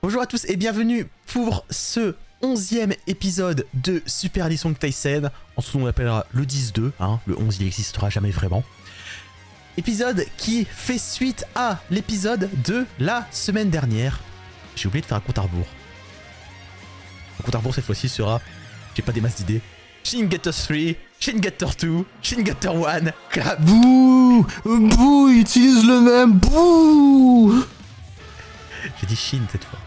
Bonjour à tous et bienvenue pour ce onzième épisode de Super Edition Tyson. En ce on appellera le 10-2, hein, le 11 il n'existera jamais vraiment. Épisode qui fait suite à l'épisode de la semaine dernière. J'ai oublié de faire un compte à rebours. Le compte à rebours cette fois-ci sera, j'ai pas des masses d'idées, Shin Getter 3, Shin Getter 2, Shin Getter 1, clap. Bouh Bouh Il utilise le même Bouh J'ai dit Shin cette fois.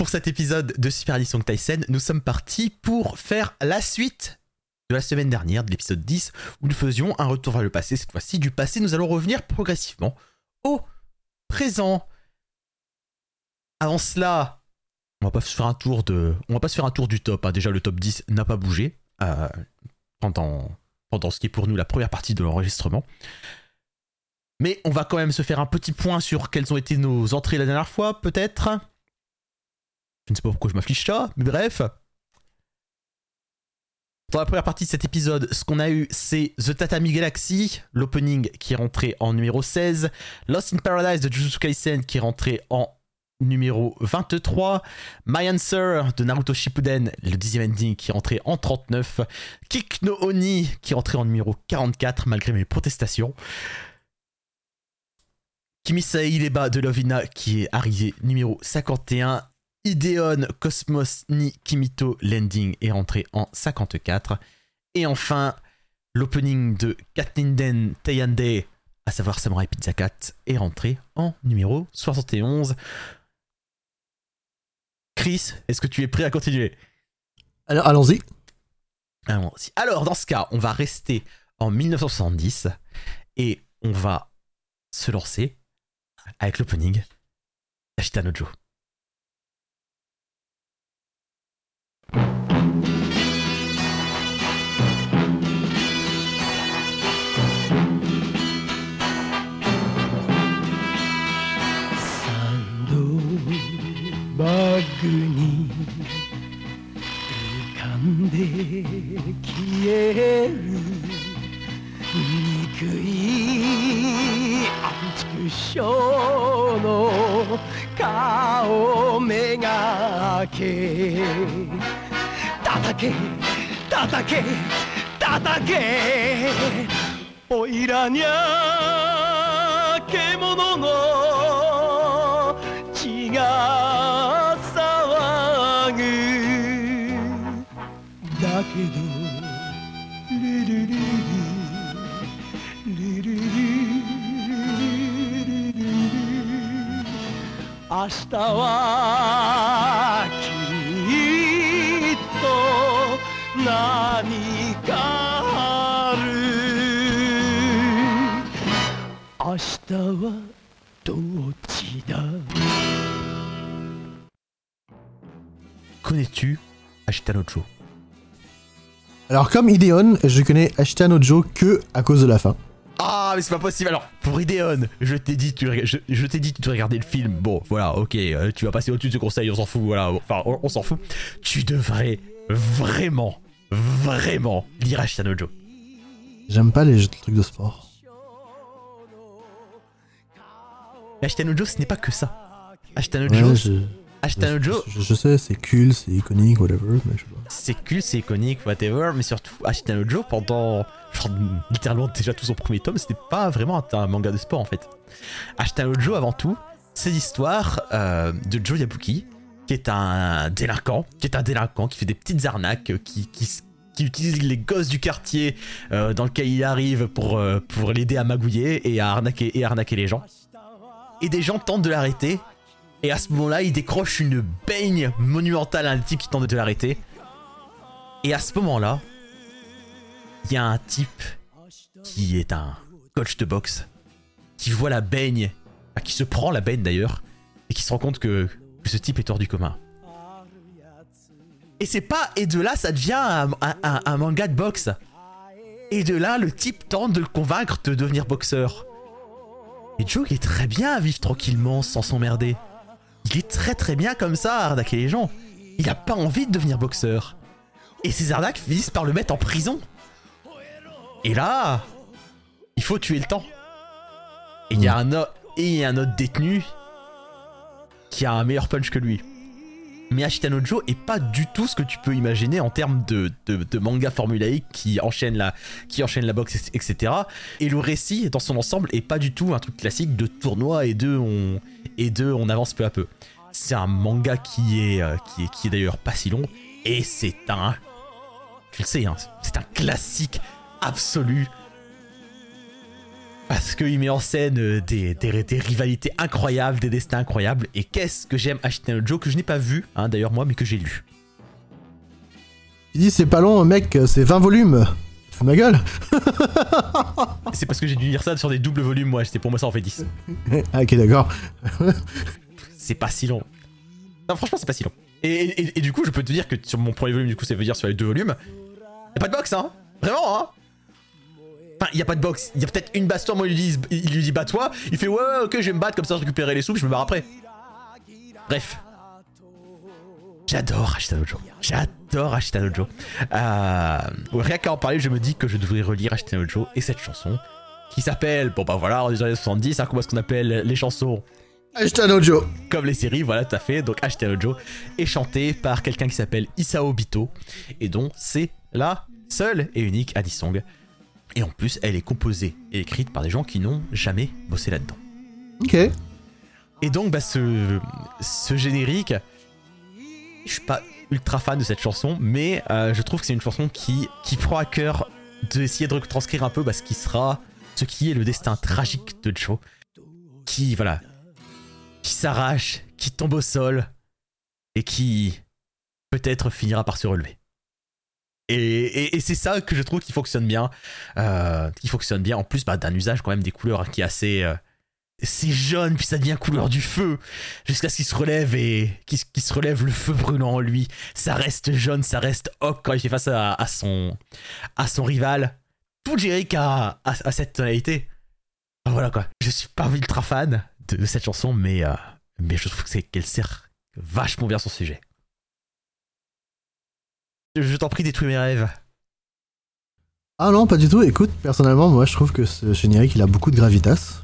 Pour cet épisode de Super Edition Tyson, nous sommes partis pour faire la suite de la semaine dernière, de l'épisode 10, où nous faisions un retour vers le passé. Cette fois-ci, du passé, nous allons revenir progressivement au présent. Avant cela, on va pas se faire un tour de, on va pas se faire un tour du top. hein. Déjà, le top 10 n'a pas bougé euh, pendant pendant ce qui est pour nous la première partie de l'enregistrement. Mais on va quand même se faire un petit point sur quelles ont été nos entrées la dernière fois, peut-être. Je ne sais pas pourquoi je m'affiche ça, mais bref. Dans la première partie de cet épisode, ce qu'on a eu, c'est The Tatami Galaxy, l'opening qui est rentré en numéro 16, Lost in Paradise de Jujutsu Kaisen qui est rentré en numéro 23, My Answer de Naruto Shippuden, le dixième ending qui est rentré en 39, Kick no Oni qui est rentré en numéro 44 malgré mes protestations, Kimisai Ileba de Lovina qui est arrivé numéro 51, Ideon Cosmos ni Kimito Landing est rentré en 54. Et enfin, l'opening de Katninden Teyande, à savoir Samurai Pizza Cat, est rentré en numéro 71. Chris, est-ce que tu es prêt à continuer? Alors, allons-y. Allons-y. Alors, dans ce cas, on va rester en 1970 et on va se lancer avec l'opening d'Ashitanojo. サバッグに浮かんで消える憎いアンチクショーの顔めがけ叩け叩け叩け。おいらにゃ獣の 明日はきっと何かある明日はどっちだ Connais-tu Ashitanojo Alors, comme Ideon, je connais Ashitano Joe que à cause de la fin. Ah, mais c'est pas possible. Alors, pour Ideon, je t'ai dit, tu, je, je t'ai dit, tu dois regarder le film. Bon, voilà, ok, euh, tu vas passer au-dessus de ce conseil, on s'en fout, voilà, enfin, on, on s'en fout. Tu devrais vraiment, vraiment lire Ashitanojo. J'aime pas les jeux- trucs de sport. Mais Ashitanojo, ce n'est pas que ça. Ashitanojo, Ouais, je, Ashitanojo, je, je sais, c'est cool, c'est iconique, whatever, mais je sais pas. C'est cool, c'est iconique, whatever, mais surtout, Ashitanojo, pendant genre, littéralement déjà tout son premier tome, c'était pas vraiment un, manga de sport en fait. Ashitanojo, avant tout, c'est l'histoire euh, de Joe Yabuki, qui est un délinquant, qui est un délinquant, qui fait des petites arnaques, euh, qui, qui, utilise les gosses du quartier euh, dans lequel il arrive pour, pour l'aider à magouiller et à arnaquer, et arnaquer les gens. Et des gens tentent de l'arrêter, et à ce moment-là, il décroche une baigne monumentale à un type qui tente de l'arrêter. Et à ce moment-là, il y a un type qui est un coach de boxe qui voit la baigne, qui se prend la baigne d'ailleurs, et qui se rend compte que, ce type est hors du commun. Et c'est pas. Et de là, ça devient un, manga de boxe. Et de là, le type tente de le convaincre de devenir boxeur. Et Joe est très bien à vivre tranquillement sans s'emmerder. il est très très bien comme ça à arnaquer les gens. Il a pas envie de devenir boxeur. Et ces arnaques finissent par le mettre en prison. Et là, il faut tuer le temps. Et il y a un, autre détenu qui a un meilleur punch que lui. Mais Ashitano Joe est pas du tout ce que tu peux imaginer en termes de, manga formulaïque qui enchaîne, la, boxe, etc. Et le récit, dans son ensemble, est pas du tout un truc classique de tournoi et de on, et on avance peu à peu. C'est un manga qui est, euh, qui est, qui est d'ailleurs pas si long. Et c'est un. Tu le sais, hein, c'est un classique absolu. Parce qu'il met en scène euh, des, des- des rivalités incroyables, des destins incroyables. Et qu'est-ce que j'aime Ashitano Joe, que je n'ai pas vu, hein, d'ailleurs moi, mais que j'ai lu. Tu dis c'est pas long, mec, c'est 20 volumes. Tu fous ma gueule C'est parce que j'ai dû lire ça sur des doubles volumes, moi. C'était pour moi ça en fait 10. Ah, ok, d'accord. C'est pas si long. Non, franchement, c'est pas si long. Et, du coup, je peux te dire que sur mon premier volume, du coup, ça veut dire sur les deux volumes, y a pas de boxe, hein Vraiment, hein Enfin, y a pas de boxe. Y a peut-être une baston, moi, il lui dit, il lui dit bats-toi. Il fait ouais, ok, je vais me battre, comme ça, je récupérerai les sous, je me barre après. Bref. J'adore Ashitano Joe. J'adore Ashitano Joe. Euh, rien qu'à en parler, je me dis que je devrais relire Ashitano Joe et cette chanson qui s'appelle, bon bah voilà, on est dans les années 70, hein, est-ce qu'on appelle les chansons? Ashtano Joe. comme les séries, voilà, tout à fait. Donc, Ashitano Joe est chanté par quelqu'un qui s'appelle Isao Bito, et dont c'est la seule et unique Adi Song. Et en plus, elle est composée et écrite par des gens qui n'ont jamais bossé là-dedans. Ok. Et donc, bah, ce, ce générique, je suis pas ultra fan de cette chanson, mais euh, je trouve que c'est une chanson qui, qui prend à cœur d'essayer de retranscrire un peu bah, ce qui sera, ce qui est le destin tragique de Joe, qui, voilà, qui s'arrache, qui tombe au sol, et qui peut-être finira par se relever. Et, c'est ça que je trouve qui fonctionne bien, euh, qui fonctionne bien en plus bah, d'un usage quand même des couleurs hein, qui est assez, euh, c'est jaune, puis ça devient couleur du feu, jusqu'à ce qu'il se relève et qu'il se- relève le feu brûlant en lui. Ça reste jaune, ça reste oc quand il fait face à, son, à son rival. Tout générique a, a, cette tonalité. Voilà quoi. Je suis pas ultra fan de, cette chanson, mais, euh, mais je trouve qu'elle sert vachement bien son sujet. Je, t'en prie, détruis mes rêves. Ah non, pas du tout. Écoute, personnellement, moi, je trouve que ce générique, il a beaucoup de gravitas.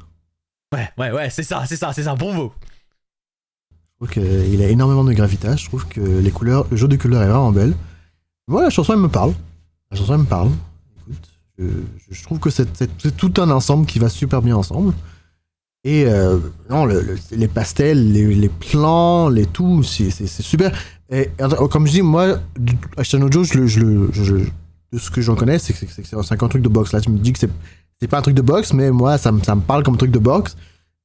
Ouais, ouais, ouais, c'est ça, c'est ça, c'est un bon mot. Je trouve qu'il a énormément de gravitas. Je trouve que les couleurs, le jeu de couleurs est vraiment belle. Moi, la chanson, elle me parle. La chanson, elle me parle. Écoute, je, je trouve que c'est tout un ensemble qui va super bien ensemble. Et euh, non, le- le- les pastels, les, plans, les tout, c'est super. Et comme je dis, moi, Ashitano Joe, je, je, je- de ce que j'en connais, c'est que c'est- un truc de boxe. Là, tu me dis que c'est pas un truc de boxe, mais moi, ça, ça me parle comme truc de boxe.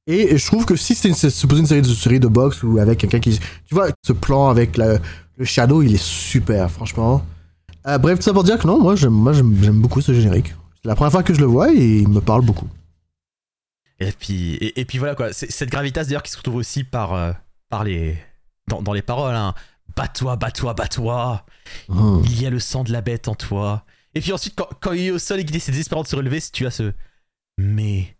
Et je trouve que si c'est supposé une série de, série de boxe ou avec quelqu'un qui. Tu vois, ce plan avec le shadow, il est super, franchement. Euh, bref, tout ça pour dire que non, moi, j'aime beaucoup ce générique. C'est la première fois que je le vois et il me parle beaucoup. Et puis, et, et puis voilà quoi, c'est- cette gravitas d'ailleurs qui se retrouve aussi par, euh, par les, dans, dans les paroles. Hein. Bats-toi, bats-toi, bats-toi. Hum. Il y a le sang de la bête en toi. Et puis ensuite, quand, quand il est au sol et qu'il essaie désespérément de se relever, si tu as ce. Mais.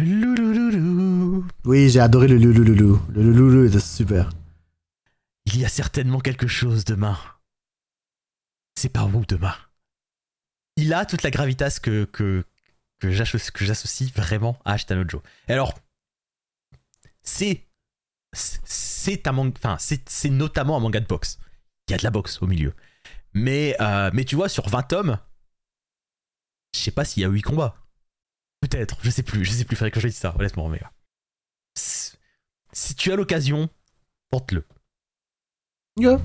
Loulouloulou. Oui, j'ai adoré le louloulou. Le louloulou était super. Il y a certainement quelque chose demain. C'est pas où demain. Il a toute la gravitas que, que, que j'associe vraiment à Ashitano Joe. Et alors, c'est. C'est un manga. Enfin, c'est notamment un manga de boxe. Il y a de la boxe au milieu. Mais, euh, mais tu vois, sur 20 tomes, je sais pas s'il y a 8 combats. Peut-être, je sais plus, je sais plus, faudrait que je dise ça, honnêtement, mais. euh, Si tu as l'occasion, tente-le. Yeah.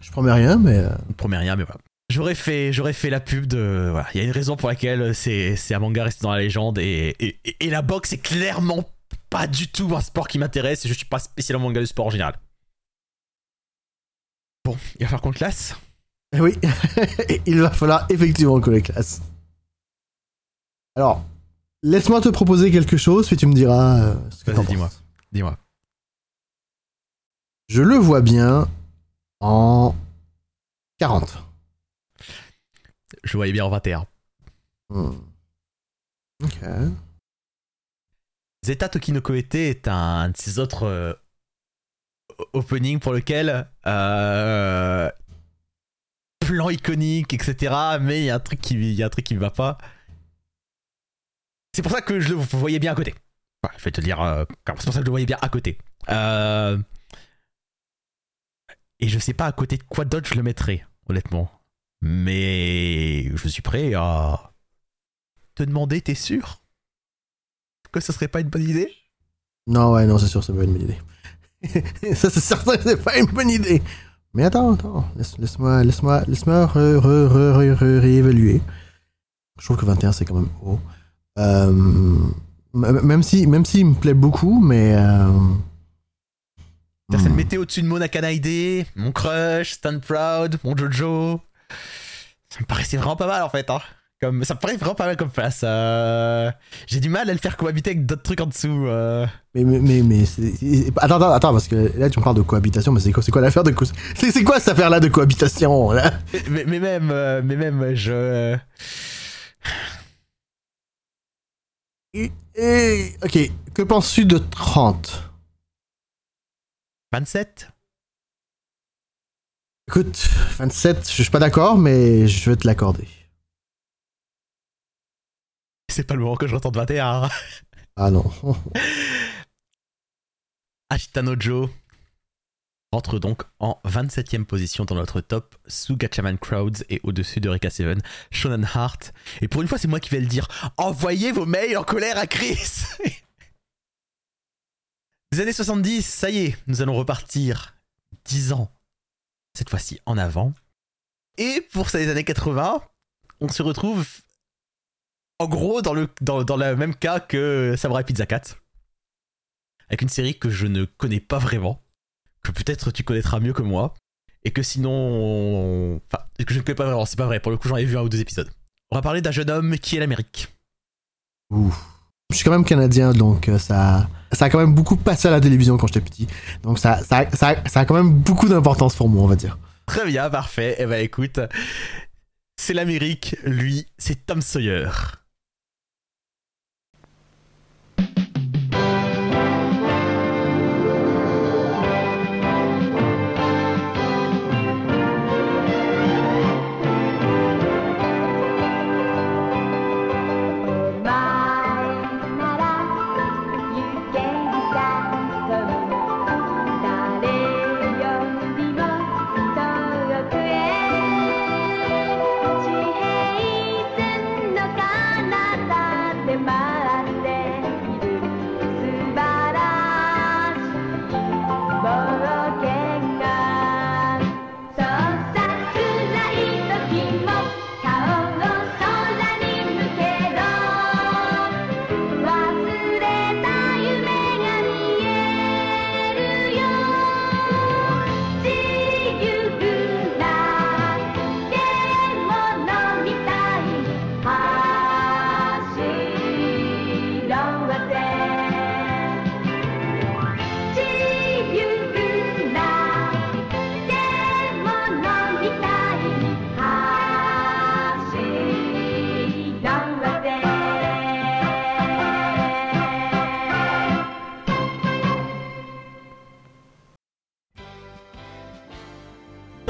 Je promets rien, mais. euh, Je promets rien, mais voilà. J'aurais fait, j'aurais fait la pub de. Voilà, il y a une raison pour laquelle c'est, c'est un manga resté dans la légende et, et, la boxe est clairement pas du tout un sport qui m'intéresse et je suis pas spécialement manga de sport en général. Bon, il va falloir qu'on classe. Eh Oui, il va falloir effectivement que les classes. Alors, laisse-moi te proposer quelque chose, puis tu me diras euh, ce que Vas-y, t'en dis-moi. penses. Dis-moi. Je le vois bien en 40. Je voyais bien en 21. Hmm. Ok. Zeta Tokinoko Ete est un de ces autres euh, openings pour lequel euh, plan iconique, etc. Mais il y a un truc qui, y a un truc qui me va pas. C'est pour ça que je le voyais bien à côté. Je vais te dire, euh, c'est pour ça que je le voyais bien à côté. Et je sais pas à côté de quoi d'autre je le mettrais, honnêtement. Mais je suis prêt à te demander, t'es sûr que ce serait pas une bonne idée? Non, ouais, non, c'est sûr, c'est pas une bonne idée. ça, c'est certain que c'est pas une bonne idée. Mais attends, attends, laisse- laisse-moi re- re- re- réévaluer. Je trouve que 21, c'est quand même haut. Euh, même si, même s'il me plaît beaucoup, mais. Euh, Ça le hmm. mettait au-dessus de Mona Kanaide, mon crush, Stan Proud, mon Jojo. Ça me paraissait vraiment pas mal en fait. Hein. Comme, ça me paraît vraiment pas mal comme place. euh. J'ai du mal à le faire cohabiter avec d'autres trucs en dessous. euh. Mais, mais, mais, mais attends, attends, attends, parce que là, tu me parles de cohabitation, mais c'est quoi, c'est quoi l'affaire de co- c'est, quoi cette affaire-là de cohabitation, là? Mais, mais même, euh, mais même, je. Et- et- Ok, que penses-tu de 30 27 Écoute, 27, je suis pas d'accord, mais je vais te l'accorder. C'est pas le moment que je retente 21. Ah non. Ashitano Joe rentre donc en 27ème position dans notre top sous Gatchaman Crowds et au-dessus de Reka Seven, Shonen Heart. Et pour une fois, c'est moi qui vais le dire. Envoyez vos mails en colère à Chris Des années 70, ça y est, nous allons repartir 10 ans, cette fois-ci en avant. Et pour ces années 80, on se retrouve en gros dans le, dans, dans le même cas que Samurai Pizza 4 avec une série que je ne connais pas vraiment, que peut-être tu connaîtras mieux que moi, et que sinon... Enfin, que je ne connais pas vraiment, c'est pas vrai, pour le coup j'en ai vu un ou deux épisodes. On va parler d'un jeune homme qui est l'Amérique. Ouh. Je suis quand même canadien, donc euh, ça, ça a quand même beaucoup passé à la télévision quand j'étais petit. Donc ça, a quand même beaucoup d'importance pour moi, on va dire. Très bien, parfait. Eh ben écoute, c'est l'Amérique, lui, c'est Tom Sawyer.「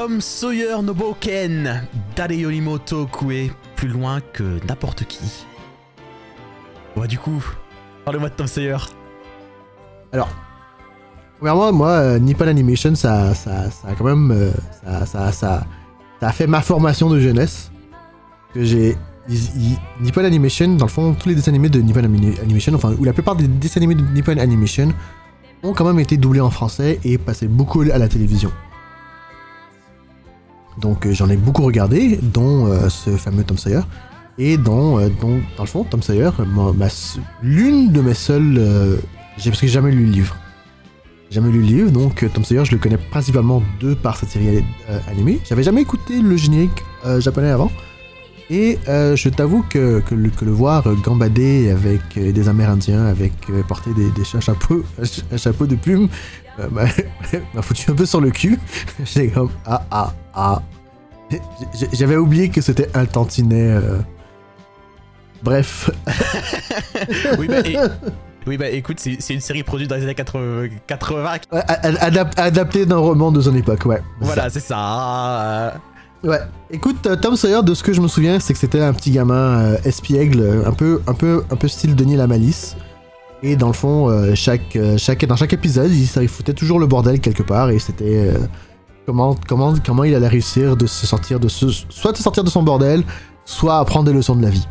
Tom Sawyer no Boken, Dare Yorimoto Kue, plus loin que n'importe qui. Ouais, du coup, parlez-moi de Tom Sawyer. Alors, premièrement, moi, euh, Nippon Animation, ça, ça, ça a quand même. euh, ça, ça, ça, a fait ma formation de jeunesse. Que j'ai. Nippon Animation, dans le fond, tous les dessins animés de Nippon Ani- Animation, enfin, ou la plupart des dessins animés de Nippon Animation, ont quand même été doublés en français et passés beaucoup à la télévision. Donc, euh, j'en ai beaucoup regardé, dont euh, ce fameux Tom Sawyer. Et dont, euh, dont, dans le fond, Tom Sawyer, l'une de mes seules. parce que j'ai jamais lu le livre. Jamais lu le livre, donc Tom Sawyer, je le connais principalement de par cette série animée. J'avais jamais écouté le générique japonais avant. Et je t'avoue que, que, le, voir gambader avec des Amérindiens, avec porter des, des chapeaux, un chapeau de plumes, m'a foutu un peu sur le cul. J'ai comme ah ah ah. J'avais oublié que c'était un tantinet. euh. Bref, Oui, bah, et, Oui, bah écoute, c'est une série produite dans les années 80. 80 Ouais, a- a- adap- adapté d'un roman de son époque, ouais. voilà, c'est ça. Ouais. Écoute, euh, Tom Sawyer, de ce que je me souviens, c'est que c'était un petit gamin euh, espiègle, un peu, un peu, un peu style Denis la Malice. Et dans le fond, euh, chaque, chaque, dans chaque épisode, il, il foutait toujours le bordel quelque part, et c'était comment, comment, comment il allait réussir de se sortir de ce, soit de se sortir de son bordel, soit apprendre des leçons de la vie.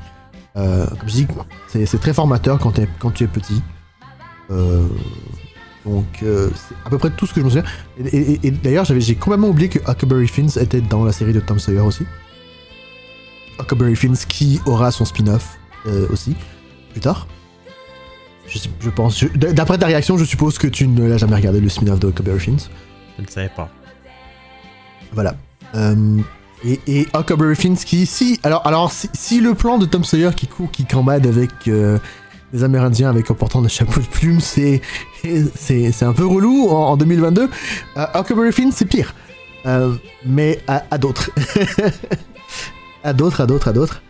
Euh, comme je dis, c'est très formateur quand, tu es petit. Euh, donc, euh, c'est à peu près tout ce que je me souviens. Et, et- d'ailleurs, j'ai complètement oublié que Huckleberry Finns était dans la série de Tom Sawyer aussi. Huckleberry Finns qui aura son spin-off aussi, plus tard. Je, pense. D'après ta réaction, je suppose que tu ne l'as jamais regardé le spin-off de Huckleberry Finns. Je ne savais pas. Voilà. Euh, et, et Huckleberry Finns qui, si, alors, alors si, le plan de Tom Sawyer qui court, qui cambade avec euh, des Amérindiens avec en portant des chapeaux de plumes, c'est c'est un peu relou en, en 2022. Euh, Huckleberry Finns, c'est pire. Euh, mais à, d'autres. à d'autres, à d'autres, à d'autres.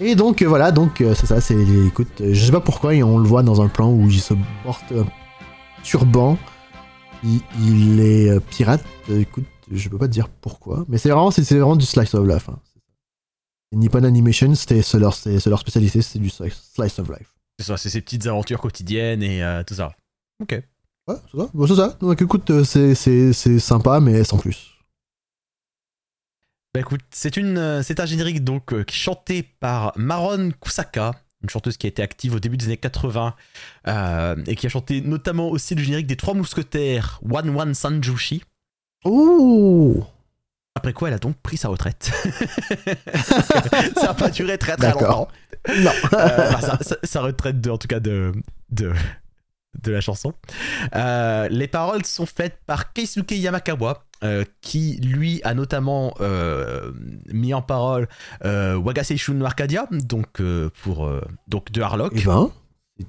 Et donc euh, voilà, donc c'est ça, c'est écoute, je sais pas pourquoi et on le voit dans un plan où il se porte turban, il, il est pirate. Écoute, je peux pas te dire pourquoi, mais c'est vraiment c'est vraiment du slice of life. Hein. Nippon Animation, c'était c'est leur leur spécialité, c'est du slice of life. C'est ça, c'est ces petites aventures quotidiennes et euh, tout ça. Ok. Ouais, c'est ça. Bon, c'est ça. Donc écoute, euh, c'est c'est c'est sympa, mais sans plus. Bah écoute, c'est une, euh, c'est un générique donc chanté par Maron Kusaka, une chanteuse qui a été active au début des années 80 euh, et qui a chanté notamment aussi le générique des Trois Mousquetaires One One Sanjushi. Oh. Après quoi, elle a donc pris sa retraite. ça a pas duré très très longtemps. Non. Euh, enfin, sa, sa- sa retraite de, en tout cas de, de, de la chanson. Euh, les paroles sont faites par Keisuke Yamakawa, euh, qui lui a notamment euh, mis en parole Wagaseishun no Arcadia, donc pour donc de Harlock. Eh ben,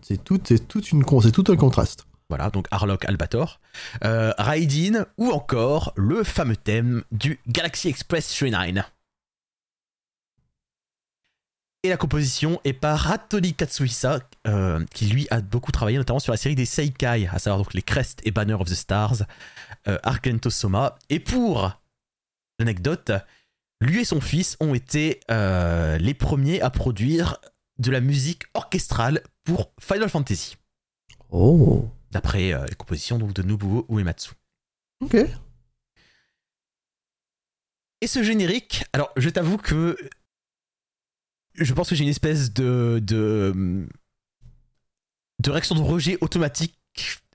c'est- tout, c'est toute une tout un contraste. Voilà, donc Harlock Albator, euh, Raidin ou encore le fameux thème du Galaxy Express 39. Et la composition est par Hattori Katsuhisa, euh, qui lui a beaucoup travaillé notamment sur la série des Seikai, à savoir donc les Crest et Banner of the Stars, euh, Soma. Et pour l'anecdote, lui et son fils ont été euh, les premiers à produire de la musique orchestrale pour Final Fantasy Oh. D'après euh, les compositions donc, de Nobuo Uematsu. Ok. Et ce générique, alors je t'avoue que je pense que j'ai une espèce de, de de réaction de rejet automatique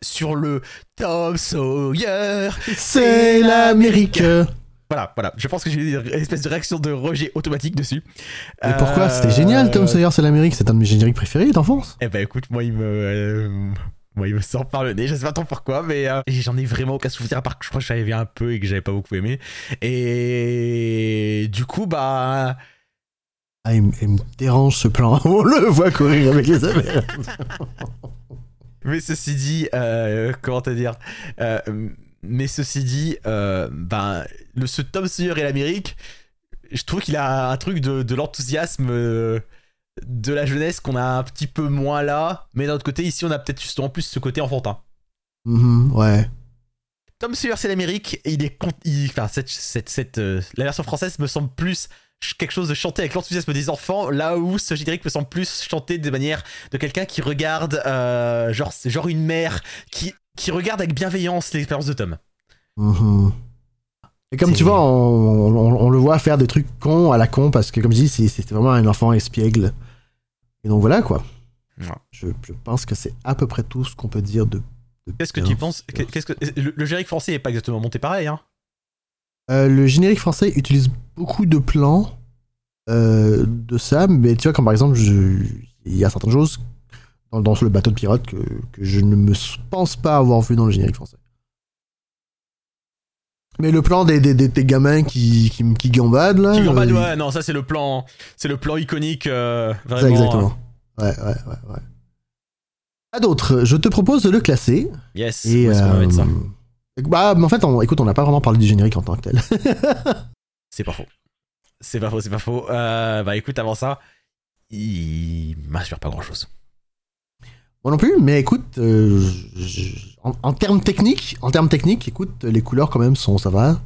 sur le Tom Sawyer. C'est l'Amérique. Voilà, voilà. Je pense que j'ai une espèce de réaction de rejet automatique dessus. Mais pourquoi? Euh, C'était génial, Tom Sawyer, c'est l'Amérique, c'est un de mes génériques préférés d'enfance. Eh ben écoute, moi il me, euh, moi il me sort par le nez. Je sais pas trop pourquoi, mais euh, j'en ai vraiment aucun souvenir. À part que je crois que j'avais vu un peu et que j'avais pas beaucoup aimé. Et du coup, bah, Ah, il, me- il me dérange ce plan. On le voit courir avec les Amérindiens. mais ceci dit, euh, comment te dire, euh, mais ceci dit, euh, ben, le ce Tom Sawyer et l'Amérique, je trouve qu'il a un truc de, de l'enthousiasme. De la jeunesse qu'on a un petit peu moins là, mais d'un autre côté, ici on a peut-être justement plus ce côté enfantin. Mhm, ouais. Tom Sawyer c'est l'Amérique et il est il- enfin cette, cette, cette, euh, la version française me semble plus quelque chose de chanté avec l'enthousiasme des enfants là où ce générique me semble plus chanté de manière de quelqu'un qui regarde euh, genre genre une mère qui qui regarde avec bienveillance l'expérience de Tom. Mhm. Et comme tu vois, on, on- on le voit faire des trucs cons à la con parce que, comme je dis, c'est- c'était vraiment un enfant espiègle. Et donc voilà quoi. Ouais. Je, je pense que c'est à peu près tout ce qu'on peut dire de. de Qu'est-ce que tu penses sûr. Qu'est-ce que le, le générique français est pas exactement monté pareil hein Euh, le générique français utilise beaucoup de plans euh, de ça, mais tu vois, comme par exemple, il y a certaines choses dans, dans le bateau de pirate que, que je ne me pense pas avoir vu dans le générique français. Mais le plan des, des, des, des gamins qui, qui, qui gambadent là. Qui euh, ouais, non, ça c'est le plan, c'est le plan iconique, euh, Ça, exactement. Ouais, ouais, ouais, ouais. À d'autres, je te propose de le classer. Yes. Et, qu'on va euh, mettre ça bah, mais en fait, on, écoute, on n'a pas vraiment parlé du générique en tant que tel. C'est pas faux. C'est pas faux, c'est pas faux. Euh, bah écoute, avant ça, il m'inspire pas grand chose. Moi non plus, mais écoute, euh, je- en, en termes techniques, en termes techniques, écoute, les couleurs quand même sont, ça va.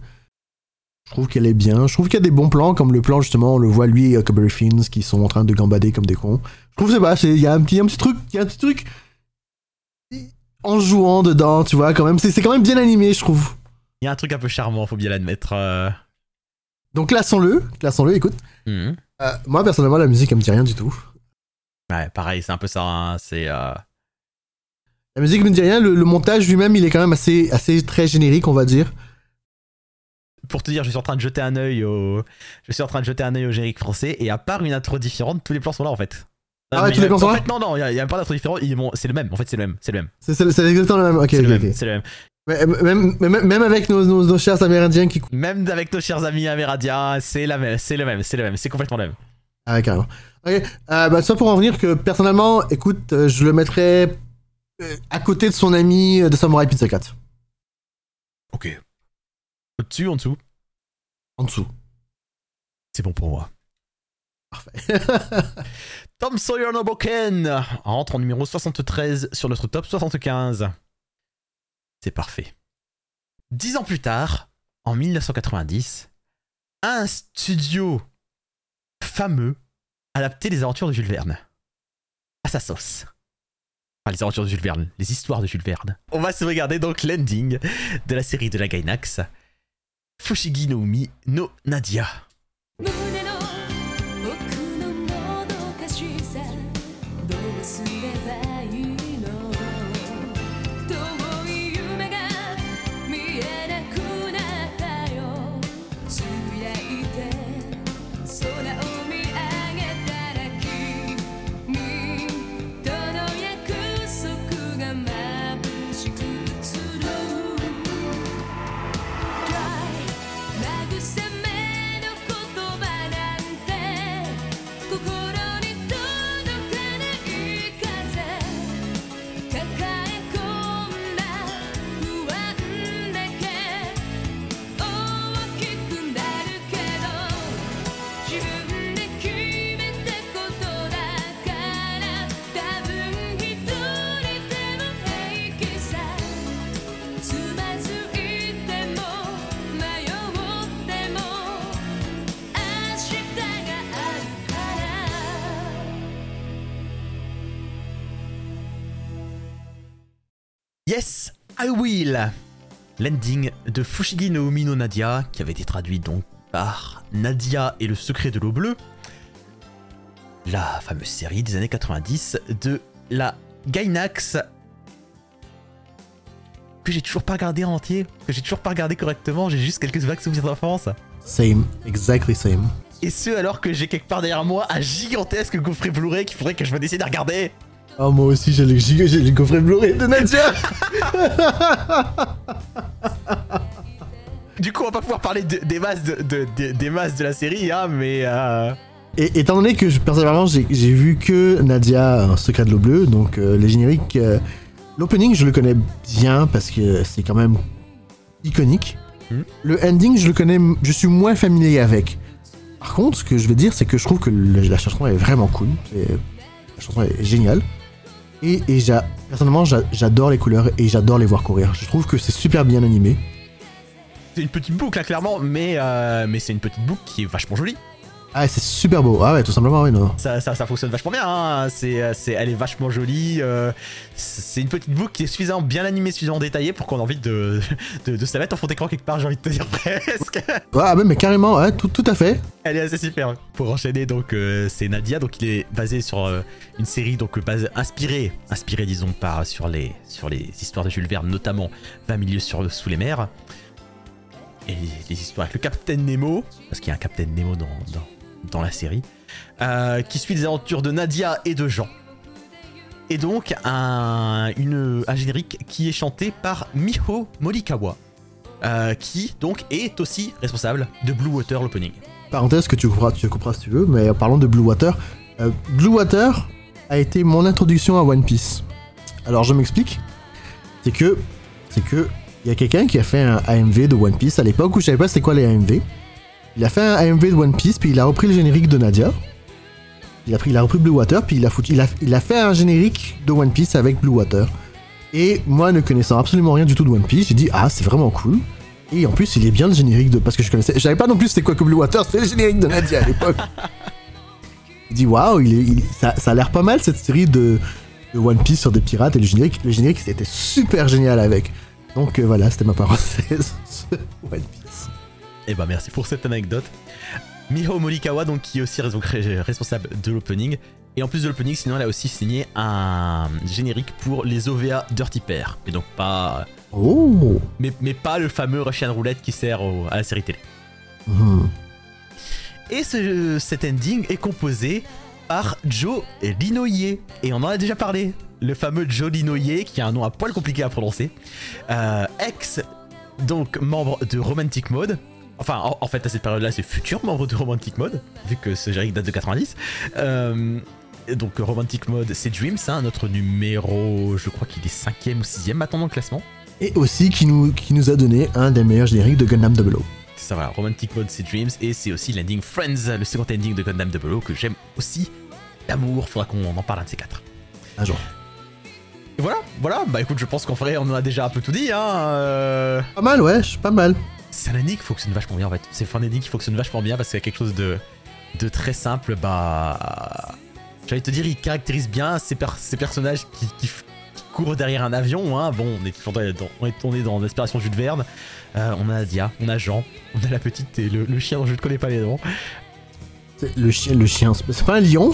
Je trouve qu'elle est bien. Je trouve qu'il y a des bons plans, comme le plan justement, on le voit lui et Huckleberry Finns qui sont en train de gambader comme des cons. Je trouve c'est pas, il y a un petit, un petit truc, il y a un petit truc en jouant dedans, tu vois, quand même. C'est quand même bien animé, je trouve. Il y a un truc un peu charmant, faut bien l'admettre. euh. Donc classons-le, classons-le, écoute. Mhm. Euh, moi personnellement, la musique, elle me dit rien du tout. Ouais, pareil, c'est un peu ça. hein, C'est. euh, La musique me dit rien, le, le montage lui-même, il est quand même assez, assez très générique, on va dire. Pour te dire, je suis en train de jeter un œil au. Je suis en train de jeter un œil au générique français et à part une intro différente, tous les plans sont là en fait. Ah ouais, mais tous les plans sont En là fait, non, non, il y y a pas d'intro différent. ils m'ont- C'est le même. En fait, c'est le même. C'est le même. C'est exactement le même. Ok, C'est le même. ok. C'est le même. Même, même, même avec nos, nos, nos chers amérindiens qui. Même avec nos chers amis amérindiens, c'est la même. C'est le même. C'est le même. C'est complètement le même. Ah, carrément. Ok, euh, bah, ça pour en venir que personnellement, écoute, euh, je le mettrais euh, à côté de son ami euh, de Samurai Pizza 4. Ok. Au-dessus, en dessous, En dessous. c'est bon pour moi. Parfait. Tom Sawyer no Boken rentre en numéro 73 sur notre top 75. C'est parfait. Dix ans plus tard, en 1990, un studio fameux adapté les aventures de Jules Verne. À sa sauce. Enfin, les aventures de Jules Verne, les histoires de Jules Verne. On va se regarder donc l'ending de la série de la Gainax. Fushigi no Umi no Nadia. L'ending de Fushigi no Umi no Nadia, qui avait été traduit donc par Nadia et le secret de l'eau bleue. La fameuse série des années 90 de la Gainax. Que j'ai toujours pas regardé en entier, que j'ai toujours pas regardé correctement, j'ai juste quelques vagues souvenirs d'enfance. Same, exactly same. Et ce alors que j'ai quelque part derrière moi un gigantesque gaufret Blu-ray qu'il faudrait que je me décide à regarder. Oh, moi aussi, j'ai le, j'ai le coffret Blu-ray de Nadia. Du coup, on va pas pouvoir parler de- des masses de, de- de- des masses de la série, hein, mais euh, Et étant donné que je, personnellement j'ai j'ai vu que Nadia un secret de l'eau bleue, donc euh, les génériques, euh, l'opening je le connais bien parce que c'est quand même iconique. Mhm. Le ending je le connais, je suis moins familier avec. Par contre, ce que je veux dire, c'est que je trouve que le- la chanson est vraiment cool. C'est- La chanson est géniale. Et, et personnellement, j'a- j'adore les couleurs et j'adore les voir courir. Je trouve que c'est super bien animé. c'est une petite boucle, hein, clairement, mais, euh, mais c'est une petite boucle qui est vachement jolie. Ah, c'est super beau. Ah ouais, tout simplement, oui, non. Ça, ça, ça fonctionne vachement bien, hein. c'est, euh, c'est, elle est vachement jolie. euh, c'est une petite boucle qui est suffisamment bien animée, suffisamment détaillée pour qu'on ait envie de, de, de se la mettre en fond d'écran quelque part, j'ai envie de te dire presque. Ah, ouais, mais carrément, ouais, tout, tout à fait. Elle est assez super. Pour enchaîner, donc euh, c'est Nadia, donc il est basé sur euh, une série donc inspirée, inspirée disons par sur les sur les histoires de Jules Verne, notamment 20 milieux sur sous les mers et les, les histoires avec le Capitaine Nemo, parce qu'il y a un Capitaine Nemo dans dans, dans la série, euh, qui suit les aventures de Nadia et de Jean. Et donc un, une, un générique qui est chanté par Miho Morikawa, euh, qui donc est aussi responsable de Blue Water l'opening. parenthèse que tu couperas, tu couperas si tu veux, mais parlons de Blue Water. Euh, Blue Water a été mon introduction à One Piece. Alors je m'explique. C'est que, c'est que, il y a quelqu'un qui a fait un AMV de One Piece à l'époque où je savais pas c'était quoi les AMV. Il a fait un AMV de One Piece puis il a repris le générique de Nadia. Il a, pris, il a repris Blue Water, puis il a, il, il fait un générique de One Piece avec Blue Water. Et moi, ne connaissant absolument rien du tout de One Piece, j'ai dit ah c'est vraiment cool. Et en plus, il est bien le générique de parce que je connaissais, je pas non plus c'était quoi que Blue Water, c'était le générique de Nadia à l'époque. J'ai dit waouh, il il- ça, ça a l'air pas mal cette série de, One Piece sur des pirates et le générique, le générique c'était super génial avec. Donc euh, voilà, c'était ma parenthèse One Piece. Et bah merci pour cette anecdote. Miho Morikawa, donc qui est aussi responsable de l'opening. Et en plus de l'opening, sinon elle a aussi signé un générique pour les OVA Dirty Pair. Et donc pas. Oh. Mais, mais pas le fameux Russian Roulette qui sert au- à la série télé. Mhm. Et ce- cet ending est composé par Joe Linoye. Et on en a déjà parlé. Le fameux Joe Linoye, qui a un nom à poil compliqué à prononcer. Euh, ex, donc membre de Romantic Mode. Enfin, en, en fait, à cette période-là, c'est futur membre de Romantic Mode, vu que ce générique date de 90. Euh, donc, Romantic Mode, c'est Dreams, hein, notre numéro, je crois qu'il est 5ème ou 6ème maintenant dans le classement. Et aussi qui nous, qui nous a donné un des meilleurs génériques de Gundam Double O. C'est ça, voilà. Romantic Mode, c'est Dreams. Et c'est aussi l'ending Friends, le second ending de Gundam Double O, que j'aime aussi d'amour. Faudra qu'on en parle un de ces quatre. Un jour. Et voilà, voilà. Bah écoute, je pense qu'en vrai, on en a déjà un peu tout dit. Hein. euh. Pas mal, ouais, pas mal. C'est un ending qui fonctionne vachement bien en fait. C'est un ending qui fonctionne vachement bien parce qu'il y a quelque chose de, de très simple. Bah. J'allais te dire, il caractérise bien ces, per- ces personnages qui, qui f- qui courent derrière un avion. Hein. Bon, on est toujours dans, dans- on est tourné dans l'inspiration Jules Verne. Euh, on a Nadia, on a Jean, on a la petite et le, le chien dont je ne connais pas les noms. Le chien, le chien, c'est pas un lion?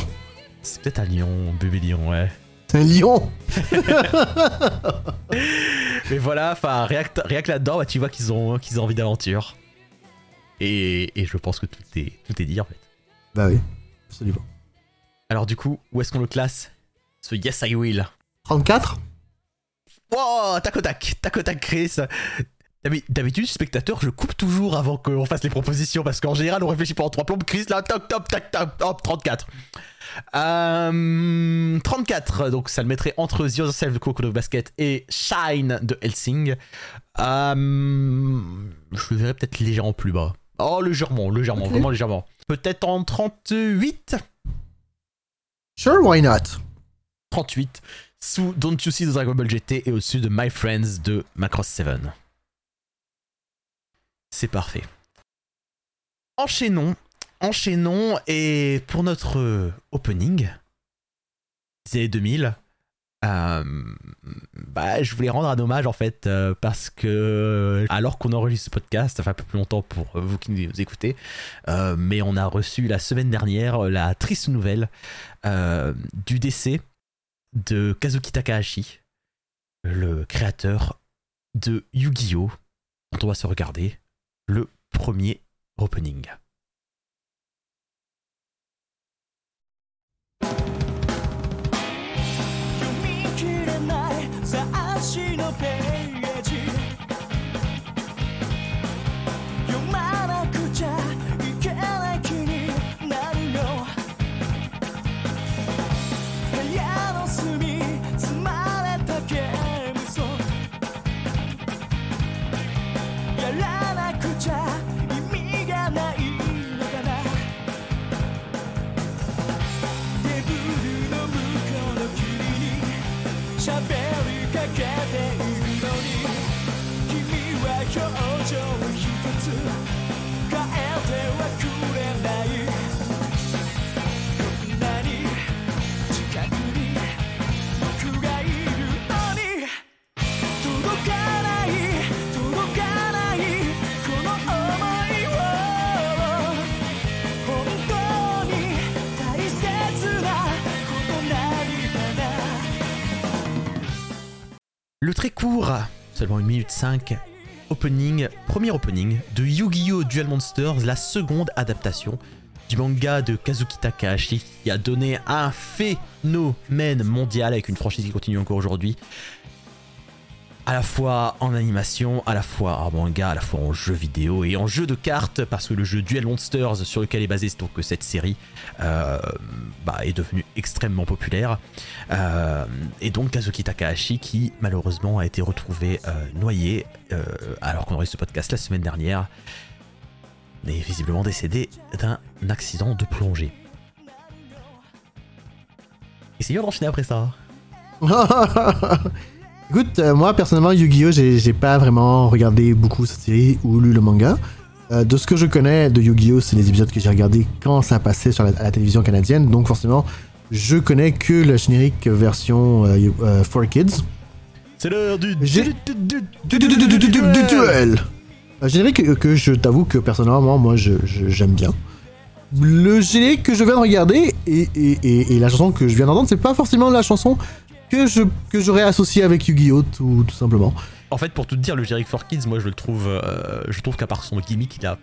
C'est peut-être un lion, bébé lion, ouais. C'est un lion? Mais voilà, enfin, rien que, là-dedans, bah, tu vois qu'ils ont, qu'ils ont envie d'aventure. Et, et je pense que tout est, tout est dit en fait. Bah oui, absolument. Alors du coup, où est-ce qu'on le classe Ce Yes I Will? 34 Wow, tac au tac, tac au tac Chris. D'habi- D'habitude, spectateur, je coupe toujours avant qu'on fasse les propositions parce qu'en général, on réfléchit pas en trois plombes. Chris, là, toc, toc, tac, tac, hop, 34. Euh, 34, donc ça le mettrait entre The Other Self de no Basket et Shine de Helsing. Euh, je le verrais peut-être légèrement plus bas. Oh, légèrement, légèrement, Ok. vraiment légèrement. Peut-être en 38 Sure, why not? 38 sous Don't You See the Dragon Ball GT et au-dessus de My Friends de Macross 7. C'est parfait. Enchaînons, enchaînons et pour notre euh, opening années 2000, euh, bah, je voulais rendre un hommage en fait euh, parce que alors qu'on enregistre ce podcast, ça fait un peu plus longtemps pour euh, vous qui nous écoutez, euh, mais on a reçu la semaine dernière la triste nouvelle euh, du décès de Kazuki Takahashi, le créateur de Yu-Gi-Oh! dont on va se regarder le premier opening. Seulement 1 minute 5, opening, premier opening de Yu-Gi-Oh! Duel Monsters, la seconde adaptation du manga de Kazuki Takahashi qui a donné un phénomène mondial avec une franchise qui continue encore aujourd'hui. À la fois en animation, à la fois en manga, à la fois en jeu vidéo et en jeu de cartes, parce que le jeu Duel Monsters sur lequel est basée cette série euh, bah, est devenu extrêmement populaire. Euh, et donc Kazuki Takahashi qui malheureusement a été retrouvé euh, noyé alors qu'on aurait ce podcast la semaine dernière est visiblement décédé d'un accident de plongée. essayons d'enchaîner après ça. Écoute, euh, moi personnellement, Yu-Gi-Oh, j'ai pas vraiment regardé beaucoup cette série ou lu le manga. Euh, de ce que je connais de Yu-Gi-Oh, c'est les épisodes que j'ai regardés quand ça passait sur la, à la télévision canadienne, donc forcément, je connais que la générique version euh, euh, for Kids. C'est l'heure du. Du- du- du- Du, du, du, du, du, du, du duel Un générique que, que je t'avoue que personnellement, moi, je- je- j'aime bien. Le générique que je viens de regarder et, et, et, et la chanson que je viens d'entendre, c'est pas forcément la chanson que je que j'aurais associée avec Yu-Gi-Oh! Tout, tout simplement. En fait, pour tout te dire, le générique for Kids, moi je le trouve. euh, je trouve qu'à part son gimmick, il a.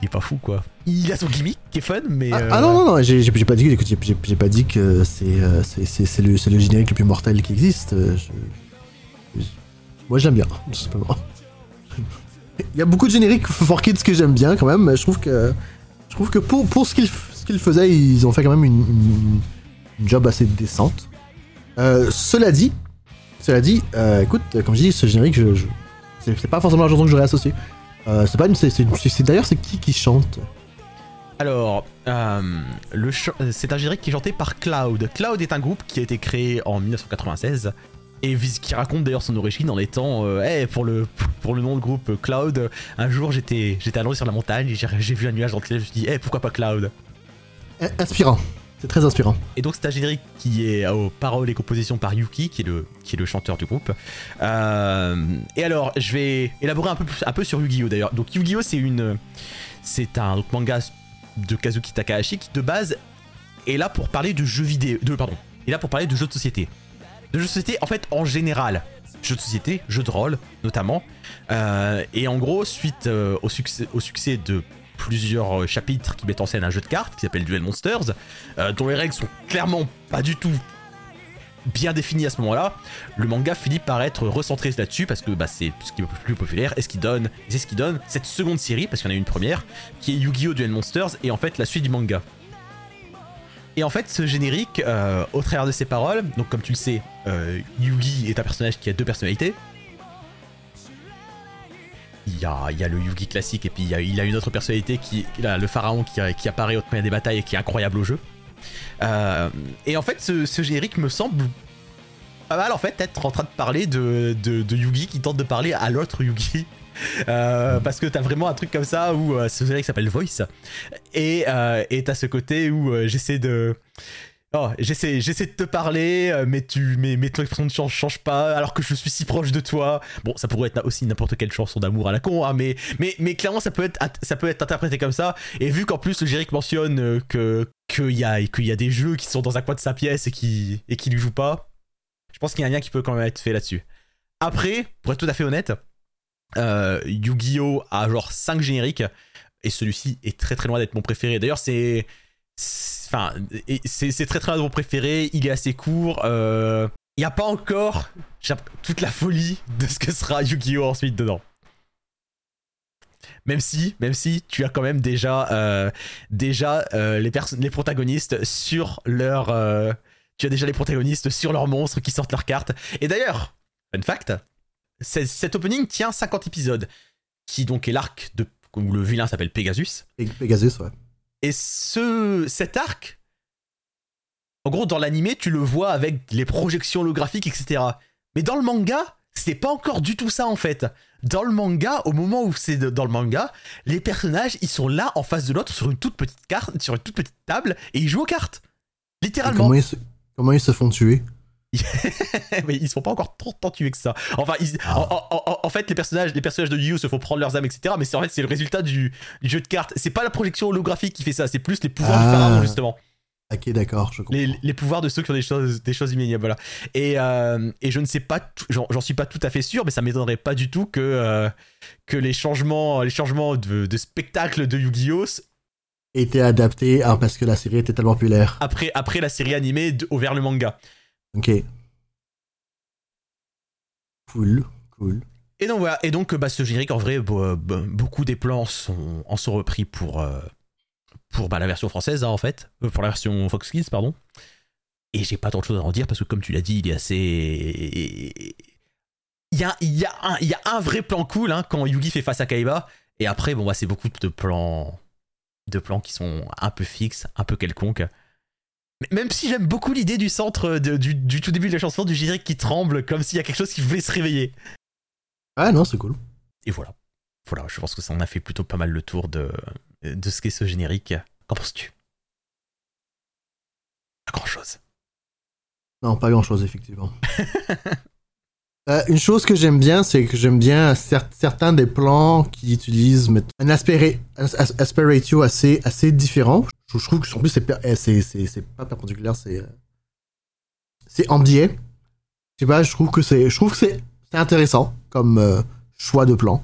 Il est pas fou quoi. Il a son gimmick qui est fun, mais. Ah, euh, ah non, non, non, j'ai pas dit, j'ai- pas dit que c'est euh, c'est- c'est- c'est le, c'est le générique le plus mortel qui existe. je- je- moi, j'aime bien, tout simplement. Il y a beaucoup de génériques for kids que j'aime bien quand même, mais je trouve que je trouve que pour, pour ce qu'ils qu'ils faisaient, ils ont fait quand même une, une- une job assez décente. Euh, cela dit, cela dit, euh, écoute, comme je dis, ce générique, je, je- c'est pas forcément la chanson que j'aurais associée. Euh, c'est pas une, c'est- d'ailleurs c'est qui qui chante? Alors, euh, c'est un générique qui est chanté par Cloud. Cloud est un groupe qui a été créé en 1996 et qui raconte d'ailleurs son origine en étant, euh, hey, pour le pour le nom de groupe Cloud. Un jour, j'étais allongé sur la montagne et j'ai vu un nuage dans le ciel. Je me suis dit, hey, pourquoi pas Cloud? In- Inspirant. C'est très inspirant. Et donc c'est un générique qui est aux paroles et compositions par Yuki, qui est le, qui est le chanteur du groupe. Euh, et alors, je vais élaborer un peu, un peu sur Yu-Gi-Oh d'ailleurs. Donc Yu-Gi-Oh c'est une, c'est un manga de Kazuki Takahashi qui de base est là pour parler de jeux vidéo, de pardon, est là pour parler de jeux de société, de jeux de société en fait en général, jeux de société, jeux de rôle notamment. Euh, et en gros, suite euh, au succès, au succès de plusieurs euh, chapitres qui mettent en scène un jeu de cartes qui s'appelle Duel Monsters, euh, dont les règles sont clairement pas du tout bien définies à ce moment-là, le manga finit par être recentré là-dessus parce que bah, c'est ce qui est plus populaire et ce qui donne, c'est ce qui donne cette seconde série, parce qu'il y en a une première, qui est Yu-Gi-Oh! Duel Monsters et en fait la suite du manga. Et en fait, ce générique, euh, au travers de ses paroles, donc comme tu le sais, Yugi est un personnage qui a deux personnalités. Il y a, y a le Yugi classique et puis il y a, une autre personnalité qui, le pharaon qui, apparaît au moyen des batailles et qui est incroyable au jeu. Euh, et en fait, ce, ce générique me semble pas mal en fait être en train de parler de, de, de Yugi qui tente de parler à l'autre Yugi. Euh, parce que t'as vraiment un truc comme ça où euh, ce générique s'appelle Voice et t'as ce côté où j'essaie de Oh, j'essaie, j'essaie de te parler, euh, mais tu, mais, ton expression ne change, pas, alors que je suis si proche de toi. Bon, ça pourrait être aussi n'importe quelle chanson d'amour à la con, hein, mais, mais, clairement, ça peut être, ça peut être interprété comme ça. Et vu qu'en plus le générique mentionne euh, que qu'il y a, qu'il y a des jeux qui sont dans un coin de sa pièce et qui, et qui lui jouent pas, je pense qu'il y a un lien qui peut quand même être fait là-dessus. Après, pour être tout à fait honnête, euh, Yu-Gi-Oh a genre 5 génériques et celui-ci est très très loin d'être mon préféré. D'ailleurs, c'est Enfin, c'est très très mon préféré. Il est assez court. euh, Il n'y a pas encore toute la folie de ce que sera Yu-Gi-Oh ensuite dedans. Même si, même si tu as quand même déjà, euh, déjà euh, les, les protagonistes sur leur, tu as déjà les protagonistes sur leurs monstres qui sortent leurs cartes. Et d'ailleurs, fun fact, cet opening tient 50 épisodes, qui donc est l'arc de où le vilain s'appelle Pegasus. Pegasus, ouais. Et ce, cet arc, en gros, dans l'animé, tu le vois avec les projections holographiques, etc. Mais dans le manga, c'est pas encore du tout ça en fait. Dans le manga, au moment où c'est dans le manga, les personnages, ils sont là en face de l'autre sur une toute petite carte, sur une toute petite table, et ils jouent aux cartes. Littéralement. comment, ils se, comment ils se font tuer? mais ils se font pas encore trop tant tuer que ça. Enfin, ils- en, en- en- en fait, les personnages, les personnages de Yu se font prendre leurs âmes, etc. Mais c'est en fait c'est le résultat du, du jeu de cartes. C'est pas la projection holographique qui fait ça, c'est plus les pouvoirs Ah. du pharaon justement. Ok, d'accord, je comprends. Les, les pouvoirs de ceux qui ont des choses, des choses immédiates, voilà. Et, euh, et je ne sais pas, j'en suis pas tout à fait sûr, mais ça m'étonnerait pas du tout que, euh, que les changements, les changements de, de spectacle de Yu-Gi-Oh! Été adapté ah, parce que la série était tellement populaire. après, après la série animée de- vers le manga. Ok. Cool, cool. Et donc voilà, et donc bah, ce générique en vrai, euh, beaucoup des plans sont, en sont repris pour, euh, pour bah, la version française hein, en fait, Euh, pour la version Fox Kids pardon. Et j'ai pas tant de choses à en dire parce que comme tu l'as dit, il est assez... Il y a, il y, a un, il y a un vrai plan cool hein, quand Yugi fait face à Kaiba, et après bon bah, c'est beaucoup de plans, de plans qui sont un peu fixes, un peu quelconques. Même si j'aime beaucoup l'idée du centre, de- du, du tout début de la chanson, du générique qui tremble, comme s'il y a quelque chose qui voulait se réveiller. Ah non, c'est cool. Et voilà. Voilà, je pense que ça en a fait plutôt pas mal le tour de, de ce qu'est ce générique. Qu'en penses-tu? Pas grand-chose. Non, pas grand chose, effectivement. Euh, une chose que j'aime bien, c'est que j'aime bien cer- certains des plans qui utilisent un aspect, as- as- ratio assez, assez différent. Je, trouve que en plus, c'est eh, c'est- c'est c'est pas perpendiculaire, c'est euh, c'est biais. Je je trouve que c'est je trouve que c'est c'est intéressant comme euh, choix de plan.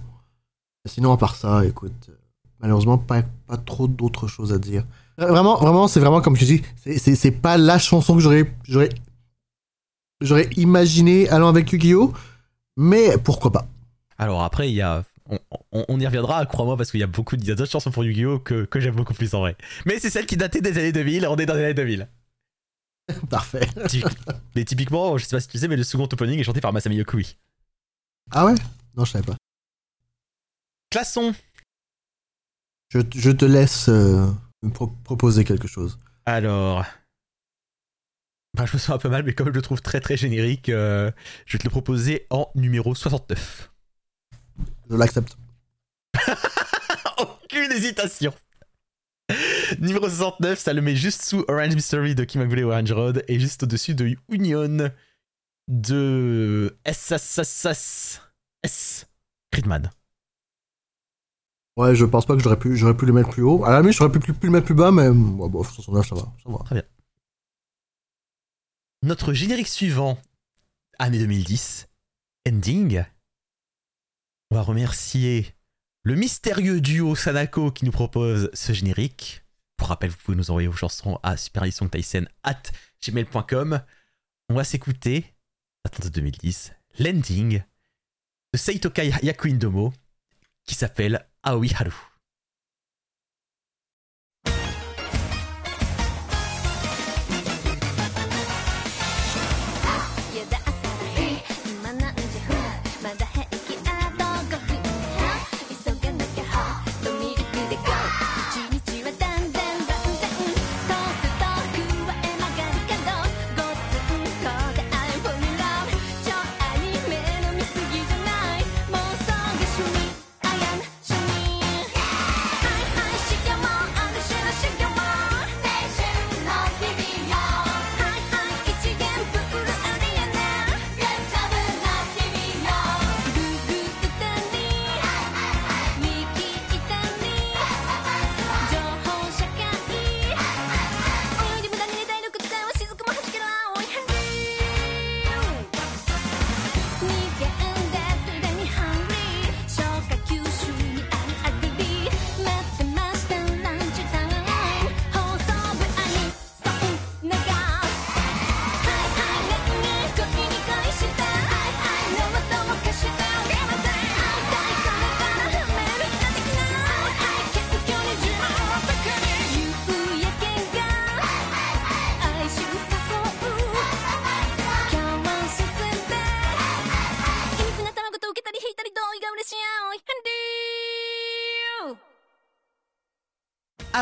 Sinon, à part ça, écoute, euh, malheureusement, pas, pas trop d'autres choses à dire. Euh, Vraiment, vraiment, c'est vraiment comme je dis, c'est- c'est c'est pas la chanson que j'aurais j'aurais j'aurais imaginé allant avec Yu-Gi-Oh! Mais pourquoi pas? Alors après, il y a. On, on- on y reviendra, crois-moi, parce qu'il y a beaucoup il y a d'autres chansons pour Yu-Gi-Oh! que, que j'aime beaucoup plus en vrai. Mais c'est celle qui datait des années 2000, on est dans les années 2000. Parfait. Mais typiquement, je sais pas si tu sais, mais le second opening est chanté par Masami Yokui. Ah ouais? Non, je savais pas. Classons Je, je te laisse euh, me pro- proposer quelque chose. Alors. Bah, je me sens un peu mal, mais comme je le trouve très très générique, euh, je vais te le proposer en numéro 69. Je l'accepte. Aucune hésitation. Numéro 69, ça le met juste sous Orange Mystery de Kim McVeigh et Orange Road et juste au-dessus de Union de SSSS S. Friedman. Ouais, je pense pas que j'aurais pu, j'aurais pu le mettre plus haut. À la limite, j'aurais pu, pu le mettre plus bas, mais ouais, bon, 69, ça va. Ça va. Notre générique suivant, année 2010, Ending. On va remercier le mystérieux duo Sanako qui nous propose ce générique. Pour rappel, vous pouvez nous envoyer vos chansons à superlisongtaisen.gmail.com. On va s'écouter, attends de 2010, l'ending de Seitokai Yaku Indomo qui s'appelle Aoi Haru.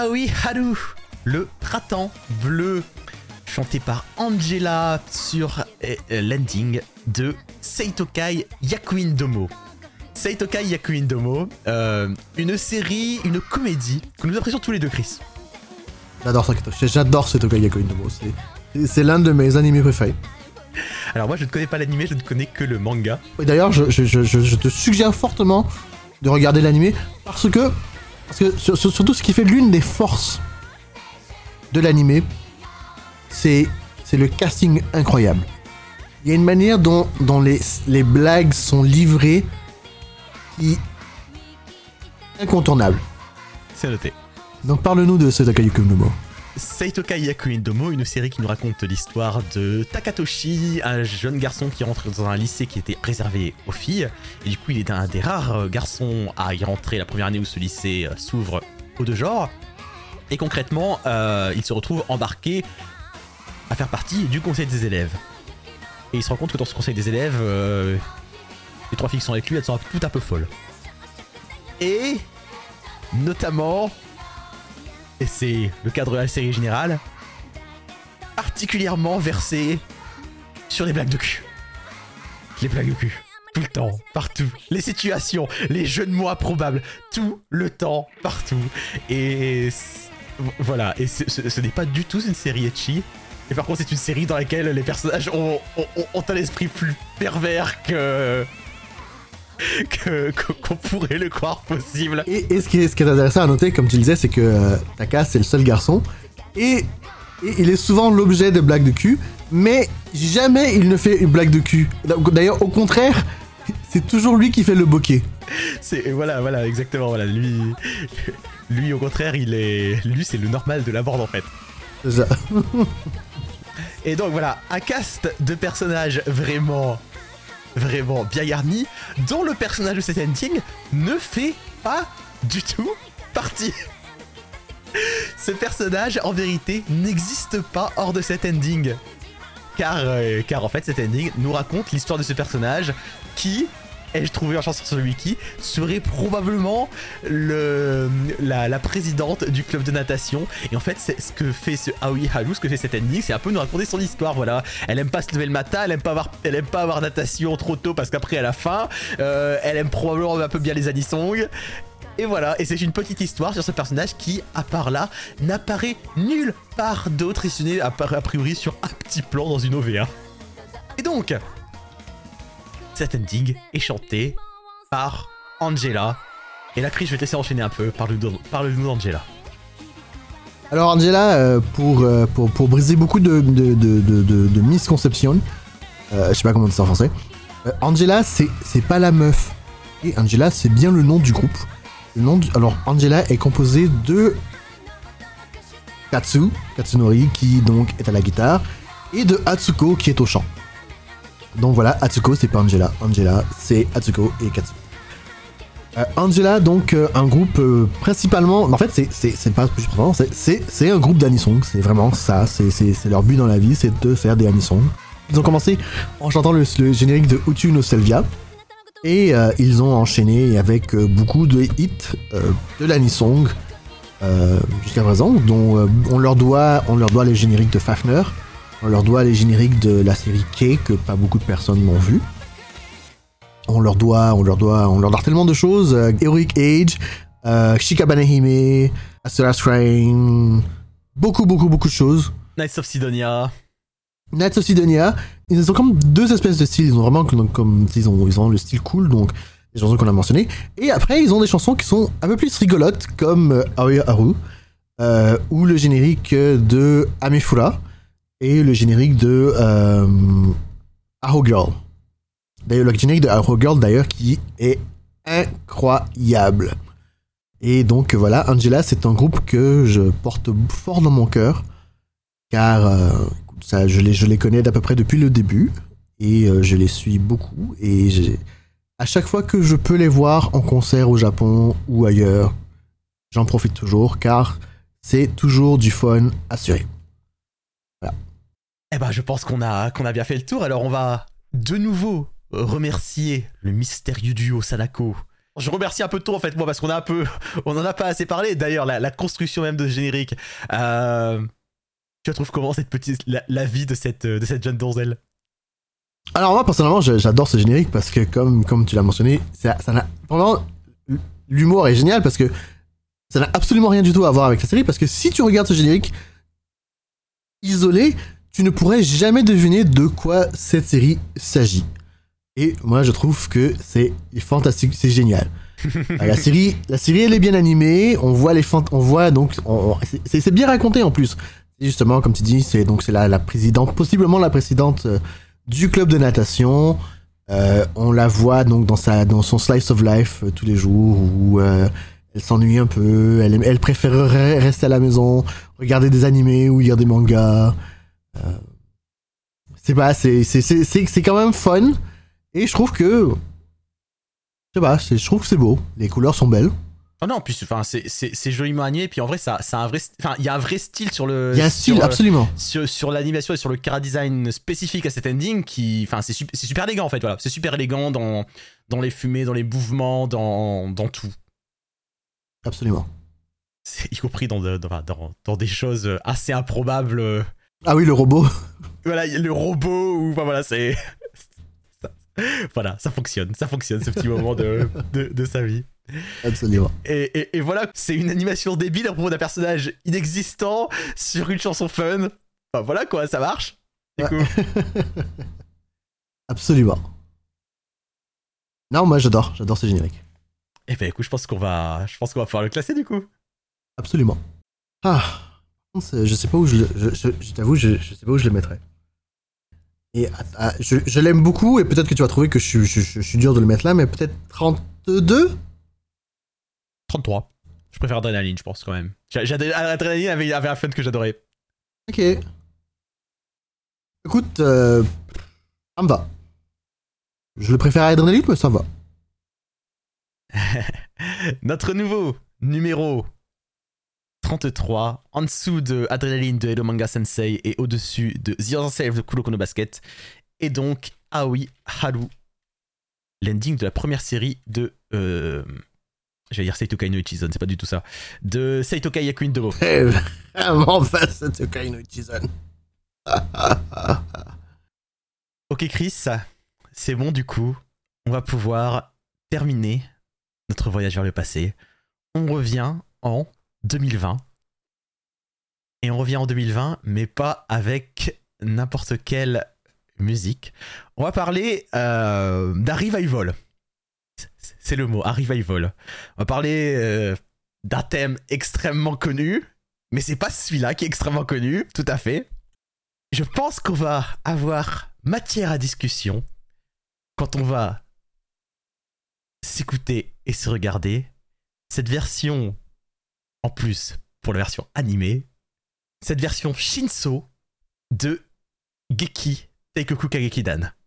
Aoi Haru, le printemps bleu, chanté par Angela sur euh, euh, l'ending de Seitokai Yakuin Domo. Seitokai Yakuin Domo, euh, une série, une comédie que nous apprécions tous les deux, Chris. J'adore ça, j'adore ce Tokai Yako Indomo. C'est- l'un de mes animés préférés. Alors moi je ne connais pas l'animé, je ne connais que le manga. D'ailleurs, je, je- je- je- je te suggère fortement de regarder l'animé parce que, parce que sur- sur- surtout ce qui fait l'une des forces de l'animé, c'est c'est le casting incroyable. Il y a une manière dont, dont les, les blagues sont livrées qui incontournable. C'est noté. Donc parle-nous de ce Takayuki Indomo. Seitokai Yakuin Domo, une série qui nous raconte l'histoire de Takatoshi, un jeune garçon qui rentre dans un lycée qui était réservé aux filles. Et du coup, il est un des rares euh, garçons à y rentrer la première année où ce lycée euh, s'ouvre aux deux genres. Et concrètement, euh, il se retrouve embarqué à faire partie du conseil des élèves. Et il se rend compte que dans ce conseil des élèves, les trois filles qui sont avec lui, elles sont toutes un peu folles. Et notamment, et c'est le cadre de la série générale, particulièrement versé sur les blagues de cul. Les blagues de cul. Tout le temps, partout. Les situations, les jeux de mots improbables, tout le temps, partout. Et voilà, et ce, n'est pas du tout une série etchi. Et par contre, c'est une série dans laquelle les personnages ont un esprit plus pervers que. qu'on pourrait le croire possible. Et, et ce, qui est, ce qui est intéressant à noter, comme tu le disais, c'est que euh, Taka, c'est le seul garçon. Et, et il est souvent l'objet de blagues de cul, mais jamais il ne fait une blague de cul. D'ailleurs, au contraire, c'est toujours lui qui fait le bokeh. C'est voilà, voilà, exactement, voilà. Lui, lui au contraire, il est, lui, c'est le normal de la bande en fait. Ça. Et donc voilà, un cast de personnages vraiment, vraiment bien garni, dont le personnage de cet ending ne fait pas du tout partie. Ce personnage, en vérité, n'existe pas hors de cet ending. Car, euh, car en fait, cet ending nous raconte l'histoire de ce personnage qui, ai-je trouvé en chanson sur le wiki, serait probablement le, la, la présidente du club de natation. Et en fait, c'est ce que fait ce Aoi Haru, ce que fait cet ending, c'est un peu nous raconter son histoire. Voilà, elle aime pas se lever le matin, elle aime pas avoir, elle aime pas avoir natation trop tôt parce qu'après elle a faim. Euh, elle aime probablement un peu bien les anisong. Et voilà, et c'est une petite histoire sur ce personnage qui, à part là, n'apparaît nulle part d'autre, et ce n'est a priori sur un petit plan dans une OVA. Et donc, cet ending est chanté par Angela. Et là, Chris, je vais te laisser enchaîner un peu. Parle-nous parle d'Angela. Alors Angela, euh, pour, euh, pour, pour briser beaucoup de, de, de, de, de- misconceptions, euh, je sais pas comment dire ça en français, euh, Angela, c'est pas la meuf. Et Angela, c'est bien le nom du groupe. Le nom du- Alors Angela est composée de Katsu, Katsunori, qui donc est à la guitare, et de Atsuko, qui est au chant. Donc voilà, Atsuko, c'est pas Angela. Angela, c'est Atsuko et Katsu. Euh, Angela, donc euh, un groupe euh, principalement. En fait, c'est pas plus c'est- un groupe d'anisong. C'est vraiment ça. C'est leur but dans la vie, c'est de faire des anisong. Ils ont commencé en chantant le, générique de Utu no Selvia. Et ils ont enchaîné avec beaucoup de hits de l'anisong jusqu'à présent, dont on leur doit on leur doit les génériques de Fafner, on leur doit les génériques de la série K que pas beaucoup de personnes n'ont vu. On leur doit, on leur doit, on leur doit tellement de choses. Euh, Heroic Age, euh, Shikabane Hime, Train, beaucoup, beaucoup, beaucoup de choses. Knights of Sidonia. Nights of Sidonia, ils ont comme deux espèces de styles. Ils ont vraiment comme, comme- ils ont, ils ont le style cool, donc les chansons qu'on a mentionnées. Et après, ils ont des chansons qui sont un peu plus rigolotes, comme euh, Aoya Haru, euh, ou le générique de Amefura, et le générique de euh, Arrow Girl. D'ailleurs, le générique de Arrow Girl, d'ailleurs, qui est incroyable. Et donc voilà, Angela, c'est un groupe que je porte fort dans mon cœur, car euh, ça, je, les, connais d'à peu près depuis le début, et euh, je les suis beaucoup, et à chaque fois que je peux les voir en concert au Japon ou ailleurs, j'en profite toujours, car c'est toujours du fun assuré. Eh ben, je pense qu'on a, a bien fait le tour. Alors, on va de nouveau remercier le mystérieux duo Sanako. Je remercie un peu tôt en fait, moi, parce qu'on a un peu, on en a pas assez parlé. D'ailleurs, la, construction même de ce générique. Euh, tu la trouves comment cette petite, la, vie de cette, de cette jeune donzelle? Alors moi personnellement j'adore ce générique parce que comme, comme tu l'as mentionné, ça ça l'humour est génial parce que ça n'a absolument rien du tout à voir avec la série parce que si tu regardes ce générique isolé, tu ne pourrais jamais deviner de quoi cette série s'agit. Et moi je trouve que c'est fantastique, c'est génial. la série, la série elle est bien animée, on voit les on voit donc on- on- c'est bien raconté en plus. Et Justement comme tu dis, c'est donc c'est la, la présidente possiblement la présidente euh, du club de natation. Euh, on la voit donc dans sa dans son slice of life euh, tous les jours où elle s'ennuie un peu, elle, elle préférerait rester à la maison, regarder des animés ou lire des mangas. Euh, c'est pas, c'est c'est c'est quand même fun et je trouve que je sais pas, c'est- je trouve que c'est beau, les couleurs sont belles. Oh non, puis enfin, c'est- c'est joliment animé. Puis en vrai, ça, ça un vrai, enfin, il y a un vrai style sur le. Il y a un sur, style euh, absolument. sur, sur l'animation et sur le chara design spécifique à cet ending qui enfin c'est c'est super élégant en fait voilà c'est super élégant dans dans les fumées dans les mouvements dans dans tout Absolument. Y compris dans, de- dans, dans, dans des choses assez improbables euh, Ah oui, le robot. Voilà, le robot ou enfin, voilà, c'est ça- voilà, ça fonctionne, ça fonctionne ce petit moment de, de, de sa vie. Absolument. Et, et- et voilà, c'est une animation débile à propos d'un personnage inexistant sur une chanson fun. Enfin voilà quoi, ça marche. Du Ouais. coup, Absolument. Non, moi j'adore, j'adore ce générique. et ben écoute, je pense qu'on va, je pense qu'on va pouvoir le classer du coup. Absolument. Ah, je sais pas où je le. Je, je- je t'avoue, je, je sais pas où je le mettrais. Et je, l'aime beaucoup, et peut-être que tu vas trouver que je, suis- dur de le mettre là, mais peut-être 32 33. Je préfère Adrenaline, je pense quand même. Adrenaline avait, avait un fun que j'adorais. Ok. Écoute, euh, ça me va. Je le préfère à Adrenaline, mais ça me va. Notre nouveau numéro 33, en dessous de Adrenaline de Hello Manga Sensei et au-dessus de The Other of the Kuroko no Basket, et donc Aoi Haru, l'ending de la première série de. Euh, J'allais dire Seitokai no Ichizan, c'est pas du tout ça. De Seitokai Yakuin Domo. Eh, Vraiment, face à Tokai no Ichizan. Ok Chris, c'est bon du coup. On va pouvoir terminer notre voyage vers le passé. On revient en 2020. Et on revient en 2020, mais pas avec n'importe quelle musique. On va parler euh, d'un revival. C'est- le mot, un revival. On va parler euh, d'un thème extrêmement connu, mais c'est pas celui-là qui est extrêmement connu, tout à fait. Je pense qu'on va avoir matière à discussion quand on va s'écouter et se regarder cette version en plus pour la version animée, cette version Shinso de Geki Teikoku Kagekidan. 砕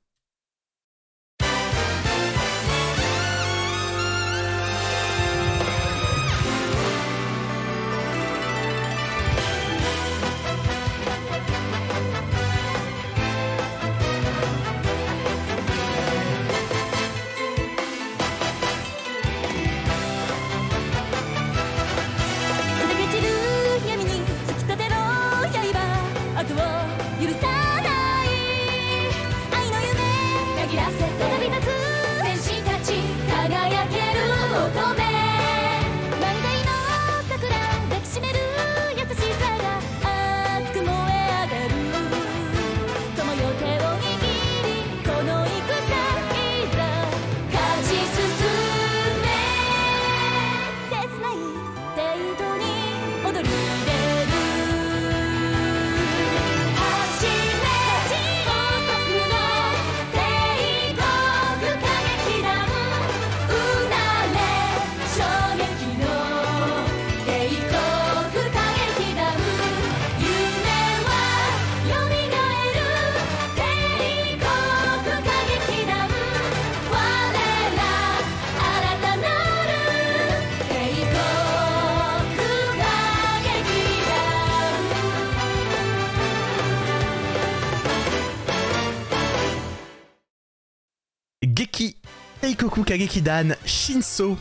Teikoku Kagekidan Shinso.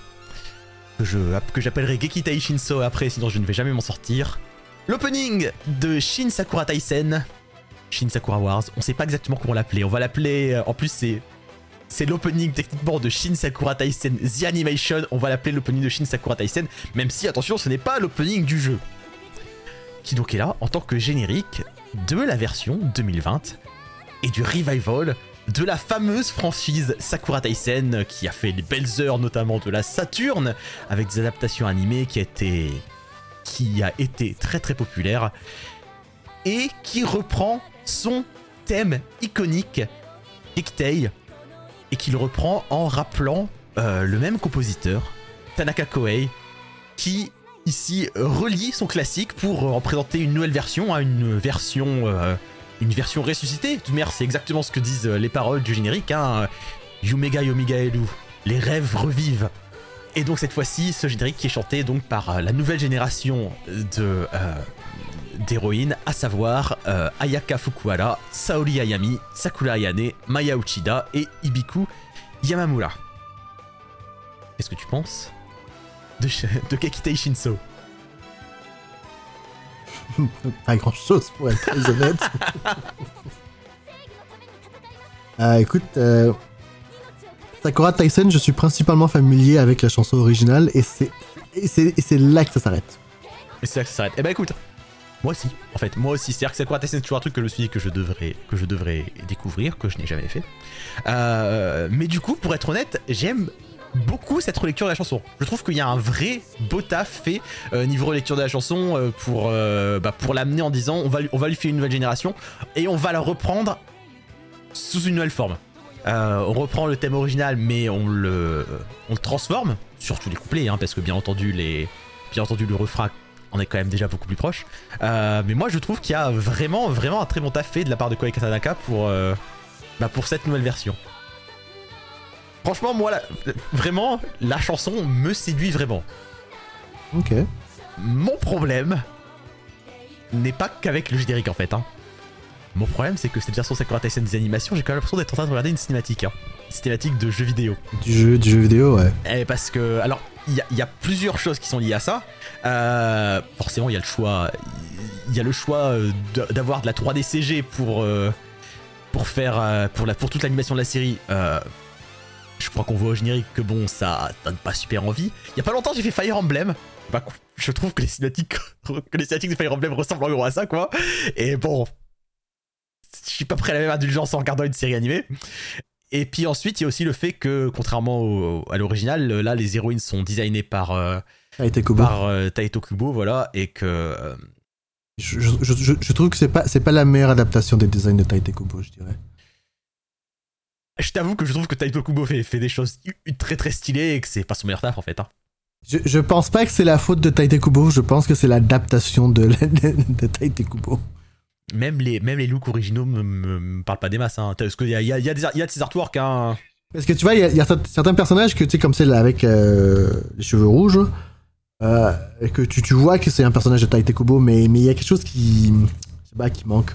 Que je- que j'appellerai Geki Tai Shinso après, sinon je ne vais jamais m'en sortir. L'opening de Shin Sakura Taisen. Shin Sakura Wars. On sait pas exactement comment l'appeler. On va l'appeler. euh, En plus, c'est. C'est l'opening techniquement de Shin Sakura Taisen The Animation. On va l'appeler l'opening de Shin Sakura Taisen. Même si, attention, ce n'est pas l'opening du jeu. Qui donc est là en tant que générique de la version 2020 et du revival de la fameuse franchise Sakura Taisen qui a fait les belles heures notamment de la Saturne avec des adaptations animées qui a été très très populaire et qui reprend son thème iconique Gektei et qui le reprend en rappelant euh, le même compositeur Tanaka Koei qui ici relie son classique pour euh, en présenter une nouvelle version à une version euh, une version ressuscitée. De toute manière, c'est exactement ce que disent euh, les paroles du générique. Hein. Yumega Yomiga Elu, les rêves revivent. Et donc cette fois-ci, ce générique qui est chanté donc par euh, la nouvelle génération de euh, d'héroïnes, à savoir Ayaka Fukuhara, Saori Ayami, Sakura Ayane, Maya Uchida et Ibiku Yamamura. Qu'est-ce que tu penses de, de Kekitei Shinso? pas grand chose pour être très honnête. Euh, écoute, euh, Sakura Tyson, je suis principalement familier avec la chanson originale et c'est et c'est et c'est là que ça s'arrête. Et c'est là que ça s'arrête. Eh ben écoute, moi aussi, en fait, moi aussi. C'est-à-dire que Sakura Tyson, c'est toujours un truc que je suis que je devrais, que je devrais découvrir, que je n'ai jamais fait. Euh, mais du coup, pour être honnête, j'aime beaucoup cette relecture de la chanson. Je trouve qu'il y a un vrai beau taf fait euh, niveau relecture de la chanson euh, pour, euh, bah, pour l'amener en disant on va, on va lui faire une nouvelle génération et on va la reprendre sous une nouvelle forme. On reprend le thème original, mais on le, on le transforme, surtout les couplets, hein, parce que bien entendu, les, bien entendu le refrain en est quand même déjà beaucoup plus proche. Mais moi, je trouve qu'il y a vraiment, vraiment un très bon taf fait de la part de Koei Katanaka pour, bah, pour cette nouvelle version. Franchement, moi, la- vraiment, la chanson me séduit vraiment. Ok. Mon problème n'est pas qu'avec le générique en fait. Hein. Mon problème, c'est que cette version Sakura Tyson des animations, j'ai quand même l'impression d'être en train de regarder une cinématique. Hein. Une cinématique de jeu vidéo. Du jeu, du jeu vidéo, ouais. Eh, parce que, alors, il y, a- il y a plusieurs choses qui sont liées à ça. Euh, forcément, il y a le choix. Il y a le choix euh, d'avoir de la 3D CG pour euh, pour faire pour la pour toute l'animation de la série. Euh, je crois qu'on voit au générique que bon, ça donne pas super envie. Il y a pas longtemps, j'ai fait Fire Emblem. Bah, je trouve que les cinématiques que les cinématiques de Fire Emblem ressemblent en gros à ça, quoi. Et bon, je suis pas prêt à la même indulgence en regardant une série animée. Et puis ensuite, il y a aussi le fait que, contrairement au- à l'original, là, les héroïnes sont designées par, euh, été Kubo. par euh, Taito Kubo, voilà, et que. euh, Je, je- je- je- je trouve que c'est pas, c'est pas la meilleure adaptation des designs de Taite Kubo, je dirais. Je t'avoue que je trouve que Taito Kubo fait, fait des choses très très stylées et que c'est pas son meilleur taf en fait. hein. Je, je pense pas que c'est la faute de Taite Kubo, je pense que c'est l'adaptation de, de, de Taite Kubo. Même les, même les looks originaux me, me- me parlent pas des masses. Hein. Parce qu'il y a, il y, a, il y, a des y a de ces artworks. Hein. Parce que tu vois, il y a, y certains personnages que tu sais, comme celle avec euh, les cheveux rouges, euh, et que tu, tu vois que c'est un personnage de Taite Kubo, mais mais il y a quelque chose qui. Je sais pas, qui manque.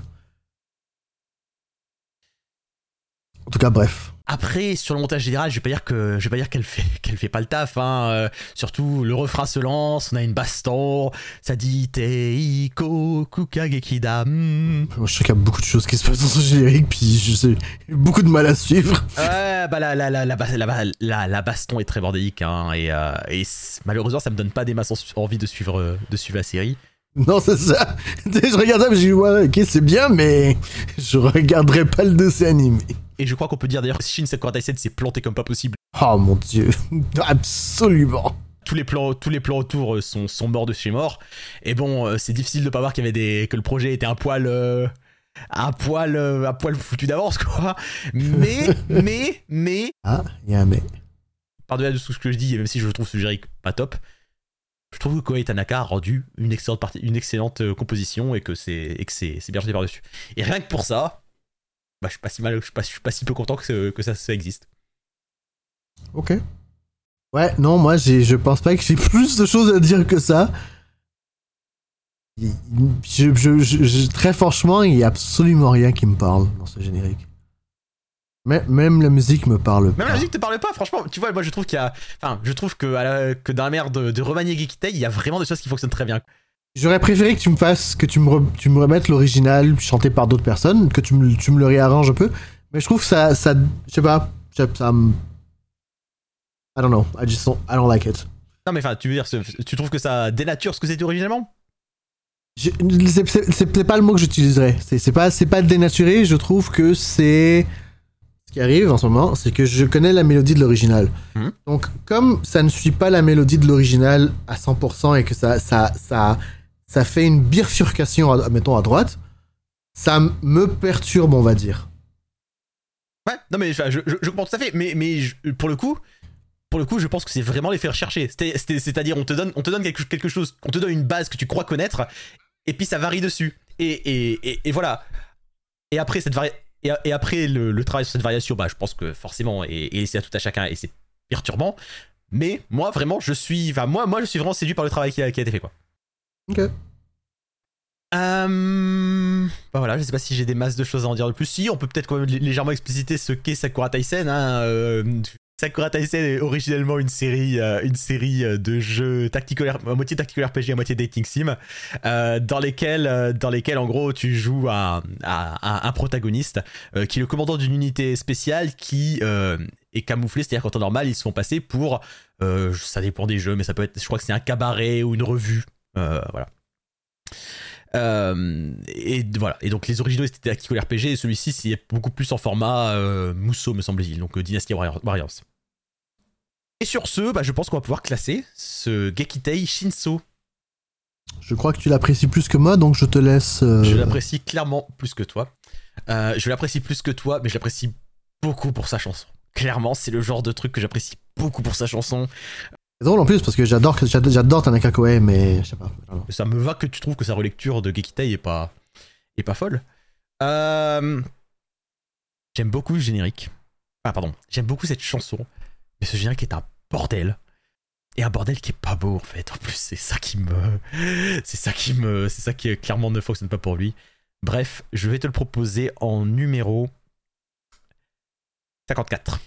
En tout cas, bref. Après, sur le montage général, je vais pas dire que je vais pas dire qu'elle fait qu'elle fait pas le taf. Hein. Euh, surtout, le refrain se lance, on a une baston, ça dit Teiko Kukagekida. hmm. Moi, je sais qu'il y a beaucoup de choses qui se passent dans ce générique, puis je sais, j'ai beaucoup de mal à suivre. Ouais, bah la, la, la, la, la, la- la baston est très bordélique, hein, et, euh, et malheureusement, ça me donne pas des masses en- envie de suivre, euh, de suivre la série. Non, c'est ça. Je regarde ça, mais je dis, ouais, ok, c'est bien, mais je regarderai pas le dessin animé. Et je crois qu'on peut dire d'ailleurs que Shin Sakura Taisen s'est planté comme pas possible. Oh mon dieu. Absolument. Tous les plans, tous les plans autour euh, sont, sont morts de chez mort. Et bon, euh, c'est difficile de pas voir qu'il y avait des, que le projet était un poil, euh, un poil, euh, un poil foutu d'avance, quoi. Mais, mais, mais, Ah, il y a un mais. par-delà de tout ce que je dis, et même si je trouve ce générique pas top, je trouve que Koei Tanaka a rendu une excellente, partie, une excellente euh, composition et que c'est bien jeté par-dessus. Et rien que pour ça, bah, je suis pas si mal, je suis pas, je suis pas si peu content que, que ça, ça existe. Ok. Ouais, non, moi, je pense pas que j'ai plus de choses à dire que ça. Je- je- très franchement, il y a absolument rien qui me parle dans ce générique. Mais, même la musique me parle Même pas. la musique te parle pas, franchement. Tu vois, moi je trouve qu'il y a, enfin, je trouve que, à la- que dans la mer de, de remanier Gekitei, il y a vraiment des choses qui fonctionnent très bien. J'aurais préféré que tu me fasses, que tu me, re- tu me remettes l'original chanté par d'autres personnes, que tu me, tu me le réarranges un peu. Mais je trouve que ça, ça je sais pas, ça, ça me- I don't know, I just don't, I don't like it. Non mais enfin, tu veux dire, tu trouves que ça dénature ce que c'était originellement? Je- C'est pas le mot que j'utiliserais. C'est pas, pas dénaturé. Je trouve que c'est ce qui arrive en ce moment, c'est que je connais la mélodie de l'original. Mhm. Donc, comme ça ne suit pas la mélodie de l'original à 100% et que ça, ça, ça, ça fait une bifurcation, à- mettons à droite, ça me perturbe, on va dire. Ouais, non mais je, je, je comprends tout à fait, mais, mais je- pour le coup, pour le coup, je pense que c'est vraiment les faire chercher. C'est- c'est- C'est-à-dire, on te donne, on te donne quelque, quelque chose, on te donne une base que tu crois connaître, et puis ça varie dessus. Et, et, et, et voilà. Et après cette vari- et, et après le, le travail sur cette variation, bah, je pense que forcément, et, et c'est à tout à chacun, et c'est perturbant. Mais moi, vraiment, je suis, enfin, moi, moi, je suis vraiment séduit par le travail qui a, qui a été fait, quoi. Ok. Euh... Bah voilà, je sais pas si j'ai des masses de choses à en dire de plus. Si, on peut peut-être quand même lé- légèrement expliciter ce qu'est Sakura Taisen. Hein. euh, Sakura Taisen est originellement une série, euh, une série euh, de jeux tactical, à moitié tactical RPG, à moitié dating sim, euh, dans lesquels, dans lesquels en gros tu joues à, un protagoniste qui est le commandant d'une unité spéciale qui est camouflé, c'est-à-dire qu'en temps normal ils se font passer pour, ça dépend des jeux, mais ça peut être, je crois que c'est un cabaret ou une revue, voilà. Et voilà. Et donc les originaux c'était Tactical RPG et celui-ci c'est beaucoup plus en format euh, me semble-t-il, donc Dynasty Warriors. Et sur ce, bah, je pense qu'on va pouvoir classer ce Gekitei Shinso. Je crois que tu l'apprécies plus que moi, donc je te laisse. euh, Je l'apprécie clairement plus que toi. Euh, je l'apprécie plus que toi, mais je l'apprécie beaucoup pour sa chanson. Clairement, c'est le genre de truc que j'apprécie beaucoup pour sa chanson. C'est drôle en plus parce que j'adore j'adore Tanaka Koei, mais je sais pas. Ça me va que tu trouves que sa relecture de Gekitei est pas, est pas folle. Euh, J'aime beaucoup le générique. Ah, pardon. J'aime beaucoup cette chanson. Mais ce générique est un bordel. Et un bordel qui est pas beau en fait. En plus, c'est ça qui me. C'est ça qui me. C'est ça qui clairement ne fonctionne pas pour lui. Bref, je vais te le proposer en numéro 54.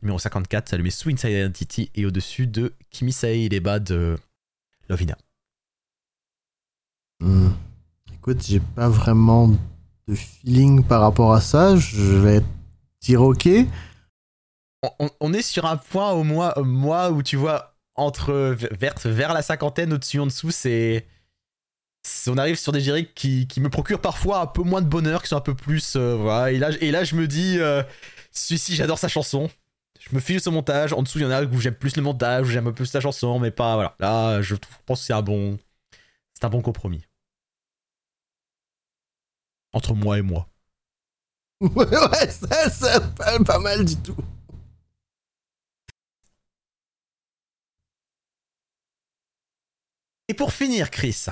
Numéro 54, ça lui met sous Inside Identity et au-dessus de Kimisai Leba de Lovina. Hmm. Écoute, j'ai pas vraiment de feeling par rapport à ça. Je vais dire ok. On, est sur un point au moins, moi où tu vois, entre vers, vers la cinquantaine, au-dessus, en dessous, c'est. On arrive sur des génériques qui, qui me procurent parfois un peu moins de bonheur, qui sont un peu plus. euh, voilà. Et là, et là, je me dis, euh, celui-ci, j'adore sa chanson. Je me file son montage. En dessous, il y en a où j'aime plus le montage, où j'aime un peu plus la chanson, mais pas. Voilà. Là, je pense que c'est un bon. C'est un bon compromis. Entre moi et moi. ouais, ouais, ça, pas, pas mal du tout. Et pour finir, Chris,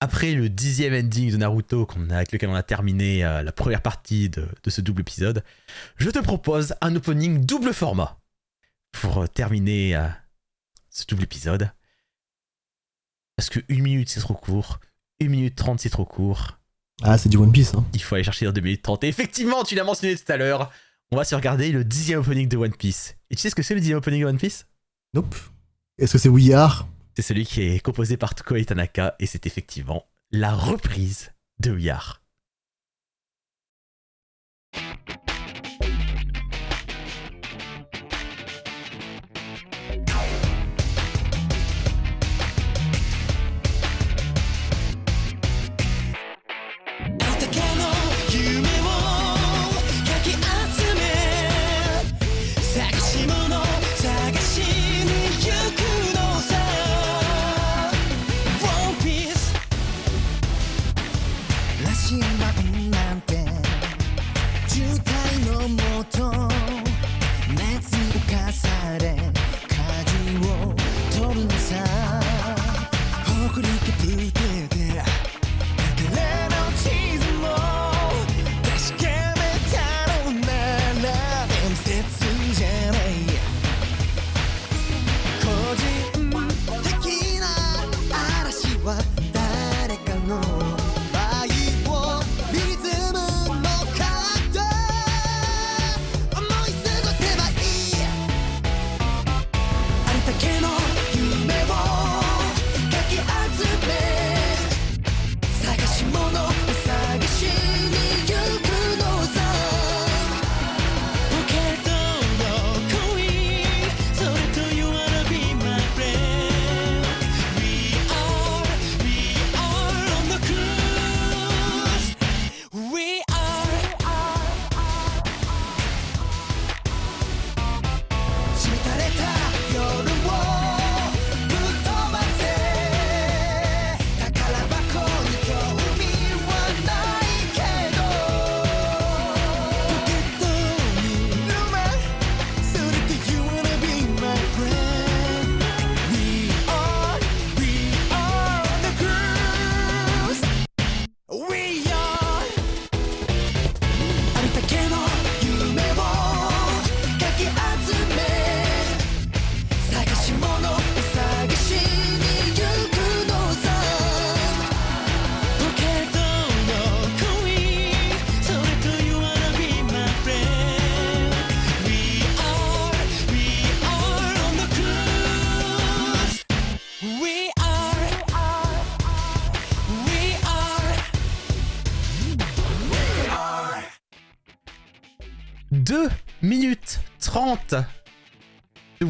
après le dixième ending de Naruto avec lequel on a terminé euh, la première partie de, de ce double épisode, je te propose un opening double format pour euh, terminer euh, ce double épisode. Parce que une minute c'est trop court, une minute trente c'est trop court, Ah, c'est du One Piece, hein. il faut aller chercher dans 2 minutes 30. Et effectivement, tu l'as mentionné tout à l'heure, on va se regarder le dixième opening de One Piece. Et tu sais ce que c'est le dixième opening de One Piece? Nope. Est-ce que c'est We Are C'est celui qui est composé par Koei Tanaka et c'est effectivement la reprise de We Are.「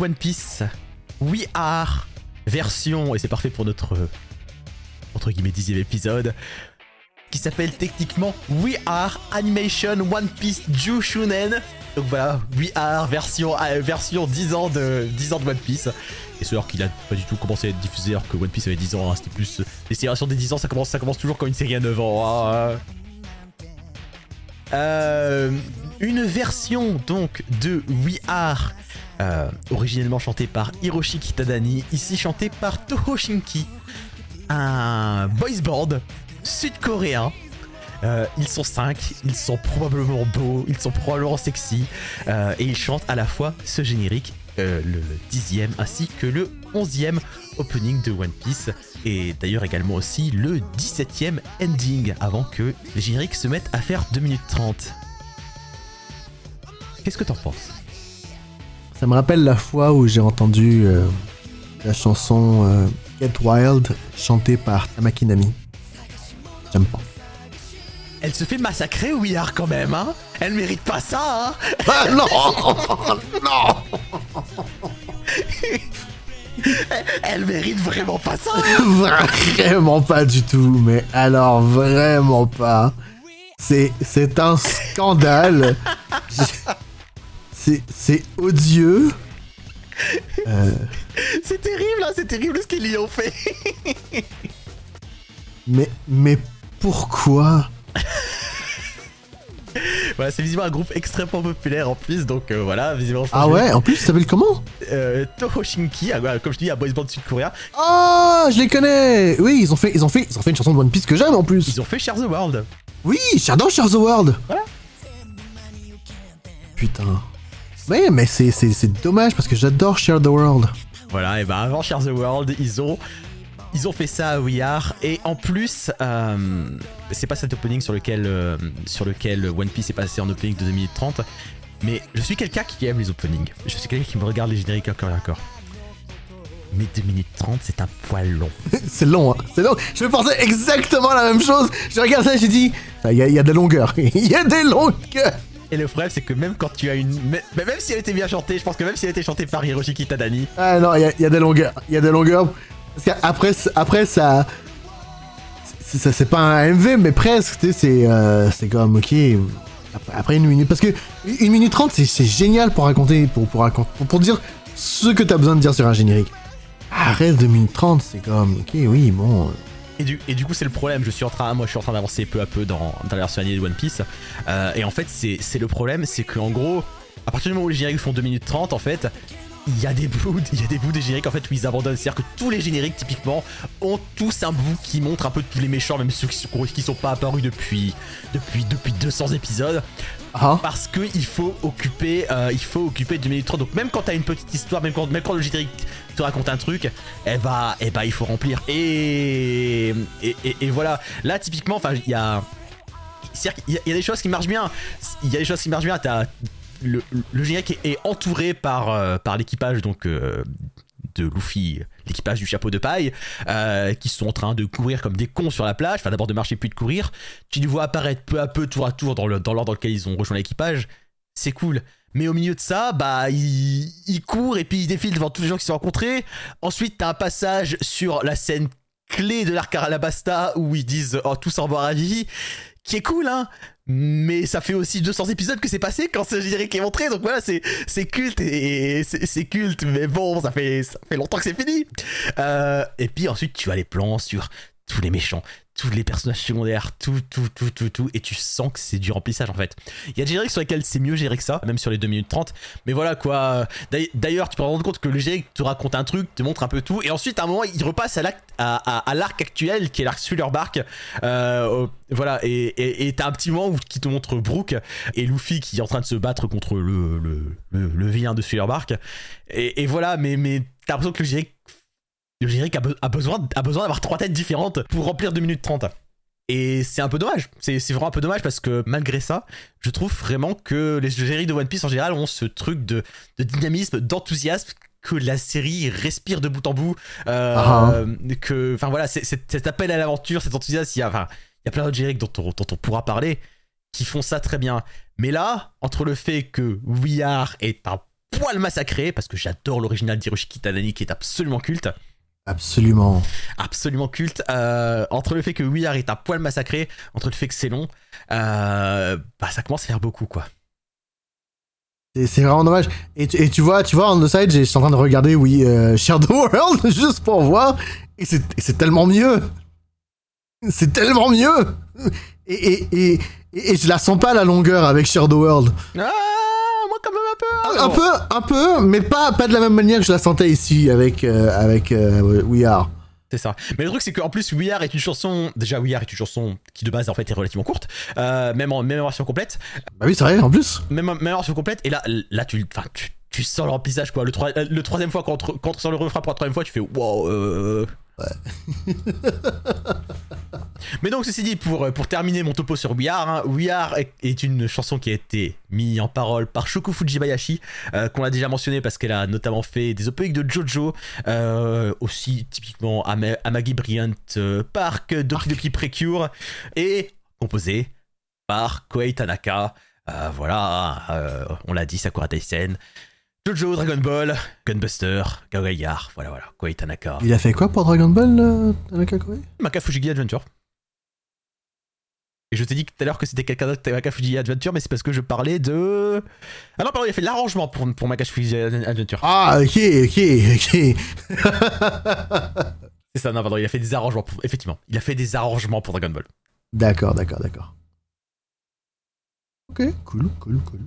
One Piece. We Are version, et c'est parfait pour notre entre guillemets dixième épisode, qui s'appelle techniquement We Are Animation One Piece Jushunen. Donc voilà, We Are version, euh, version 10 ans, de, 10 ans de One Piece. Et c'est alors qu'il a pas du tout commencé à être diffusé alors que One Piece avait 10 ans, hein, c'était plus... Les séries des 10 ans, ça commence, ça commence toujours comme une série à 9 ans. hein. Euh, une version donc de We Are, euh, originellement chantée par Hiroshi Kitadani, ici chantée par Toho Shinki, un boys band sud-coréen. Euh, ils sont 5, ils sont probablement beaux, ils sont probablement sexy, euh, et ils chantent à la fois ce générique, euh, le dixième ainsi que le onzième opening de One Piece, et d'ailleurs également aussi le 17ème ending, avant que les génériques se mettent à faire 2 minutes 30. Qu'est-ce que t'en penses? Ça me rappelle la fois où j'ai entendu euh, la chanson euh, Get Wild chantée par Tamaki Nami. J'aime pas. Elle se fait massacrer We Are quand même, hein? Elle mérite pas ça, hein? Ah non Non Elle mérite vraiment pas ça Vraiment pas du tout, mais alors vraiment pas. C'est, c'est un scandale. C'est, odieux. Euh, C'est terrible, hein C'est terrible ce qu'ils y ont fait mais, mais pourquoi? Voilà, c'est visiblement un groupe extrêmement populaire en plus, donc euh, voilà, visiblement... Ah ouais, en plus, ça s'appelle comment? Euh, Toho Shinki, ah, comme je dis, un boys band sud-coréen, Ah, je les connais Oui, ils ont fait, ils ont fait, ils ont fait une chanson de One Piece que j'aime en plus. ils ont fait Share the World. Oui, j'adore Share the World. Voilà. Ouais, mais c'est, c'est, c'est dommage parce que j'adore Share the World. Voilà, et ben avant Share the World, ils ont... Ils ont fait ça à We Are, et en plus, euh, c'est pas cet opening sur lequel, euh, sur lequel One Piece est passé en opening de 2 minutes 30, mais je suis quelqu'un qui aime les openings. Je suis quelqu'un qui me regarde les génériques encore et encore. Mais 2 minutes 30, c'est un poil long. c'est long, hein. C'est long. Je me pensais exactement la même chose. Je regarde ça, j'ai dit, il y, y a des longueurs. Il y a des longueurs. Et le problème, c'est que même quand tu as une. Même si elle était bien chantée, je pense que même si elle était chantée par Hiroshi Kitadani, Ah non, il y a, des longueurs. Il y a des longueurs. Parce qu'après, après, ça. Ça, c'est pas un MV, mais presque, tu sais, c'est, euh, comme, ok, après, une minute, parce que une minute trente, c'est, génial pour raconter, pour, pour, raconter, pour, pour dire ce que t'as besoin de dire sur un générique. Arrête de minute 30, c'est comme, ok, oui, bon. Et du, coup, c'est le problème. Je suis en train, moi, je suis en train d'avancer peu à peu dans, dans la version animée de One Piece. Euh, et en fait, c'est c'est le problème, c'est qu'en gros, à partir du moment où les génériques font 2 minutes 30, en fait, il y a des bouts, il y a des bouts des génériques en fait où ils abandonnent. C'est-à-dire que tous les génériques, typiquement, ont tous un bout qui montre un peu tous les méchants, même ceux qui sont, qui sont pas apparus depuis, depuis, depuis 200 épisodes. Ah, Parce que il faut occuper, euh, il faut occuper 2 minutes 30. Donc même quand t'as une petite histoire, même quand, même quand le générique te raconte un truc, eh bah, eh bah il faut remplir. Et, et, et- et voilà. Là typiquement, enfin il y a, c'est-à-dire qu'il y a des choses qui marchent bien. Il y a des choses qui marchent bien. T'as le, le générique est, entouré par, euh, par l'équipage donc euh, de Luffy, l'équipage du chapeau de paille, euh, qui sont en train de courir comme des cons sur la plage. Enfin, d'abord de marcher puis de courir. Tu les vois apparaître peu à peu, tour à tour, dans le- dans l'ordre dans lequel ils ont rejoint l'équipage. C'est cool. Mais au milieu de ça, bah, ils courent et puis ils défilent devant tous les gens qui se sont rencontrés. Ensuite, t'as un passage sur la scène clé de l'arc Alabasta où ils disent oh, tous au revoir à vie, qui est cool, hein. Mais ça fait aussi 200 épisodes que c'est passé quand ce générique est montré, donc voilà, c'est c'est culte et c'est culte, mais bon, ça fait, ça fait longtemps que c'est fini. Euh, et puis ensuite, tu as les plans sur tous les méchants, tous les personnages secondaires, tout, tout, tout, tout, tout, et tu sens que c'est du remplissage en fait. Il y a des génériques sur lesquels c'est mieux géré que ça, même sur les 2 minutes 30, mais voilà quoi. D'ailleurs- tu peux te rendre compte que le générique te raconte un truc, te montre un peu tout, et ensuite à un moment, il repasse à l'arc actuel qui est l'arc Thriller Bark. Euh, voilà, et t'as un petit moment où, qui te montre Brooke et Luffy qui est en train de se battre contre le, le, le, vilain de Thriller Bark. Et, et voilà, mais, mais t'as l'impression que le générique le générique a, be- a besoin, a besoin d'avoir trois têtes différentes pour remplir 2 minutes 30. Et c'est un peu dommage. C'est vraiment un peu dommage parce que malgré ça, je trouve vraiment que les génériques de One Piece en général ont ce truc de, de dynamisme, d'enthousiasme que la série respire de bout en bout. Euh, Ah. que, enfin voilà, cet appel à l'aventure, cet enthousiasme, il y a, enfin, il y a plein d'autres génériques dont on, dont on pourra parler qui font ça très bien. Mais là, entre le fait que We Are est un poil massacré, parce que j'adore l'original d'Hiroshi Kitanani qui est absolument culte, Absolument. absolument culte, euh, entre le fait que We Are est un poil massacré, entre le fait que c'est long, euh, bah ça commence à faire beaucoup quoi. C'est vraiment dommage. Et, tu- et tu vois, tu vois, on the side, je suis en train de regarder, oui, euh, Shadow World, juste pour voir. Et c'est tellement mieux. C'est tellement mieux. Et, et, et, je la sens pas la longueur avec Shadow World. Ah, quand même un peu. Un, un peu, un peu, mais pas, pas de la même manière que je la sentais ici avec, euh, avec euh, We Are. C'est ça. Mais le truc, c'est qu'en plus, We Are est une chanson. Déjà, We Are est une chanson qui de base en fait est relativement courte, euh, même, en, même en version complète. Bah oui, c'est vrai, en plus. Même, même en version complète. Et là, là tu, enfin, tu, tu sens quoi. Le, troi- euh, le troisième fois, quand, quand sort le refrain pour la troisième fois, tu fais wow. Euh. Mais donc, ceci dit, pour, pour terminer mon topo sur We Are, hein, We Are est, une chanson qui a été mise en parole par Shoko Fujibayashi, euh, qu'on a déjà mentionné parce qu'elle a notamment fait des OPX de JoJo, euh, aussi typiquement Ama- Amagi Brilliant euh, Park, Doki Doki Precure, et composée par Koei Tanaka. Euh, voilà, euh, on l'a dit, Sakura Taisen, Jojo, Dragon Ball, Gunbuster, Gagayar, voilà, voilà, Koei Tanaka, Il a fait quoi pour Dragon Ball, euh, Tanaka Koei Maka Fujigi Adventure. Et je t'ai dit tout à l'heure que c'était quelqu'un d'autre Maka Fujigi Adventure, mais c'est parce que je parlais de. Ah non, pardon, il a fait l'arrangement pour, pour Maka Fujigi Adventure. Ah, ok, ok, ok. C'est ça, non, pardon, il a fait des arrangements. Pour... Effectivement, il a fait des arrangements pour Dragon Ball. D'accord, d'accord, d'accord. Ok, cool, cool, cool.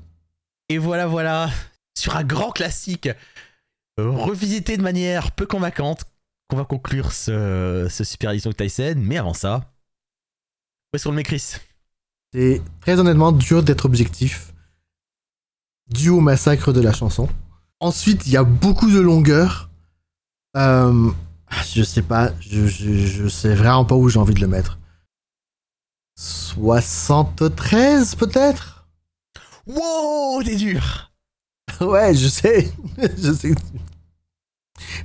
Et voilà, voilà, sur un grand classique, euh, revisité de manière peu convaincante, qu'on va conclure ce, ce Super Edition Tyson. Mais avant ça, où est-ce qu'on le met, Chris? C'est très honnêtement dur d'être objectif, dû au massacre de la chanson. Ensuite, il y a beaucoup de longueur. Euh, je sais pas, je, je, je sais vraiment pas où j'ai envie de le mettre. 73 peut-être? Wow, t'es dur Ouais, je sais, je sais.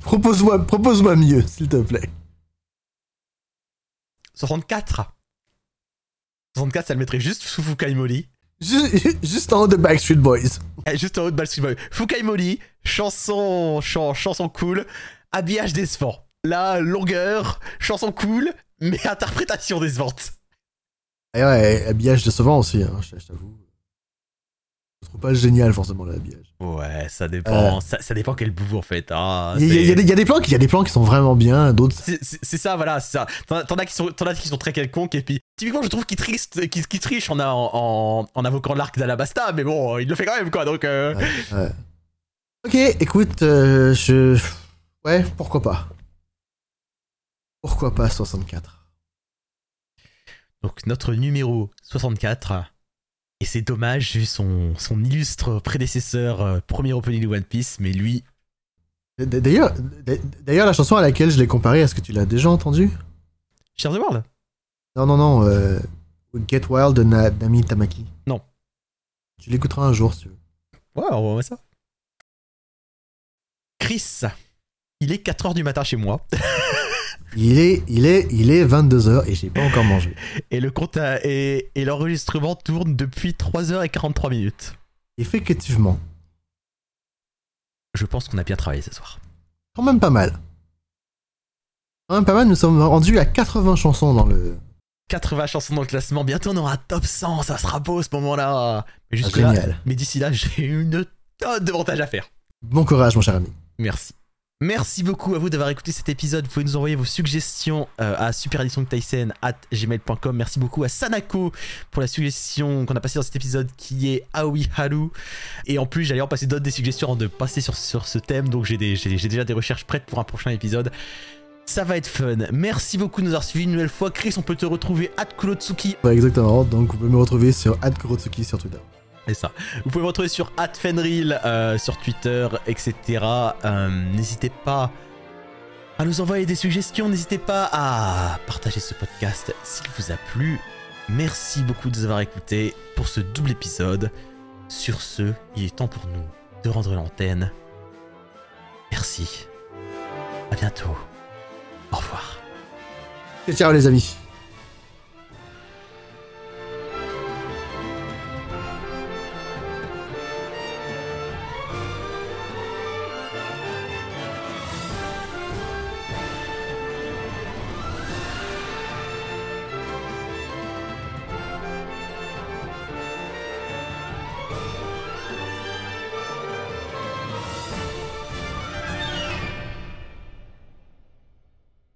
Propose-moi propose mieux, s'il te plaît. 64 64, ça le mettrait juste sous Fukai Mori. Ju- Juste en haut de Backstreet Boys. Eh, Juste en haut de Backstreet Boys. Fukai Mori, chanson, chan- chanson cool, habillage décevant. La longueur, chanson cool, mais interprétation décevante. Et ouais, habillage décevant aussi, hein, je t'avoue. Je trouve pas génial forcément l'habillage. Ouais, ça dépend. Ça, ça dépend quel bout en fait. Ah, Il y, a- y des- il y a des plans qui- il y a des plans qui sont vraiment bien, d'autres. c'est ça, voilà, c'est ça. T'en as qui sont, as qui sont très quelconques, et puis typiquement, je trouve qu'il triche en, en, en, en invoquant l'arc d'Alabasta, mais bon, il le fait quand même, quoi. Donc, euh, Ouais. Ok, écoute, euh, je. Ouais, pourquoi pas. Pourquoi pas 64 donc notre numéro 64. Et c'est dommage vu son, son illustre prédécesseur, euh, premier opening de One Piece, mais lui, D'ailleurs, d'ailleurs, la chanson à laquelle je l'ai comparée, est-ce que tu l'as déjà entendue? Share the World? Non, non, non. euh, Get Wild de Na- Nami Tamaki. Non. Tu l'écouteras un jour si tu veux. Ouais, on voit ça. Chris, il est 4h du matin chez moi, Il est, il est, il est 22h et j'ai pas encore mangé. et le compte et, et l'enregistrement tourne depuis 3h43 minutes. Effectivement. Je pense qu'on a bien travaillé ce soir. Quand même pas mal. Quand même pas mal, nous sommes rendus à 80 chansons dans le. 80 chansons dans le classement, bientôt on aura un top 100, ça sera beau ce moment-là. Mais Ah, jusque-là, génial. mais d'ici là, j'ai une tonne de montage à faire. Bon courage, mon cher ami. Merci. Merci beaucoup à vous d'avoir écouté cet épisode. Vous pouvez nous envoyer vos suggestions euh, à supereditiontyson@gmail.com. Merci beaucoup à Sanako pour la suggestion qu'on a passée dans cet épisode qui est Aoi Haru. Et en plus, j'allais en passer d'autres des suggestions avant de passer sur, ce thème. Donc j'ai déjà des recherches prêtes pour un prochain épisode. Ça va être fun. Merci beaucoup de nous avoir suivis une nouvelle fois. Chris, on peut te retrouver at Kurotsuki. Exactement. Donc, vous pouvez me retrouver sur Kurotsuki sur Twitter. Vous pouvez me retrouver sur Fenril, euh, sur Twitter, etc. Euh, n'hésitez pas à nous envoyer des suggestions. N'hésitez pas à partager ce podcast s'il vous a plu. Merci beaucoup de nous avoir écoutés pour ce double épisode. Sur ce, il est temps pour nous de rendre l'antenne. Merci. À bientôt. Au revoir. Ciao les amis.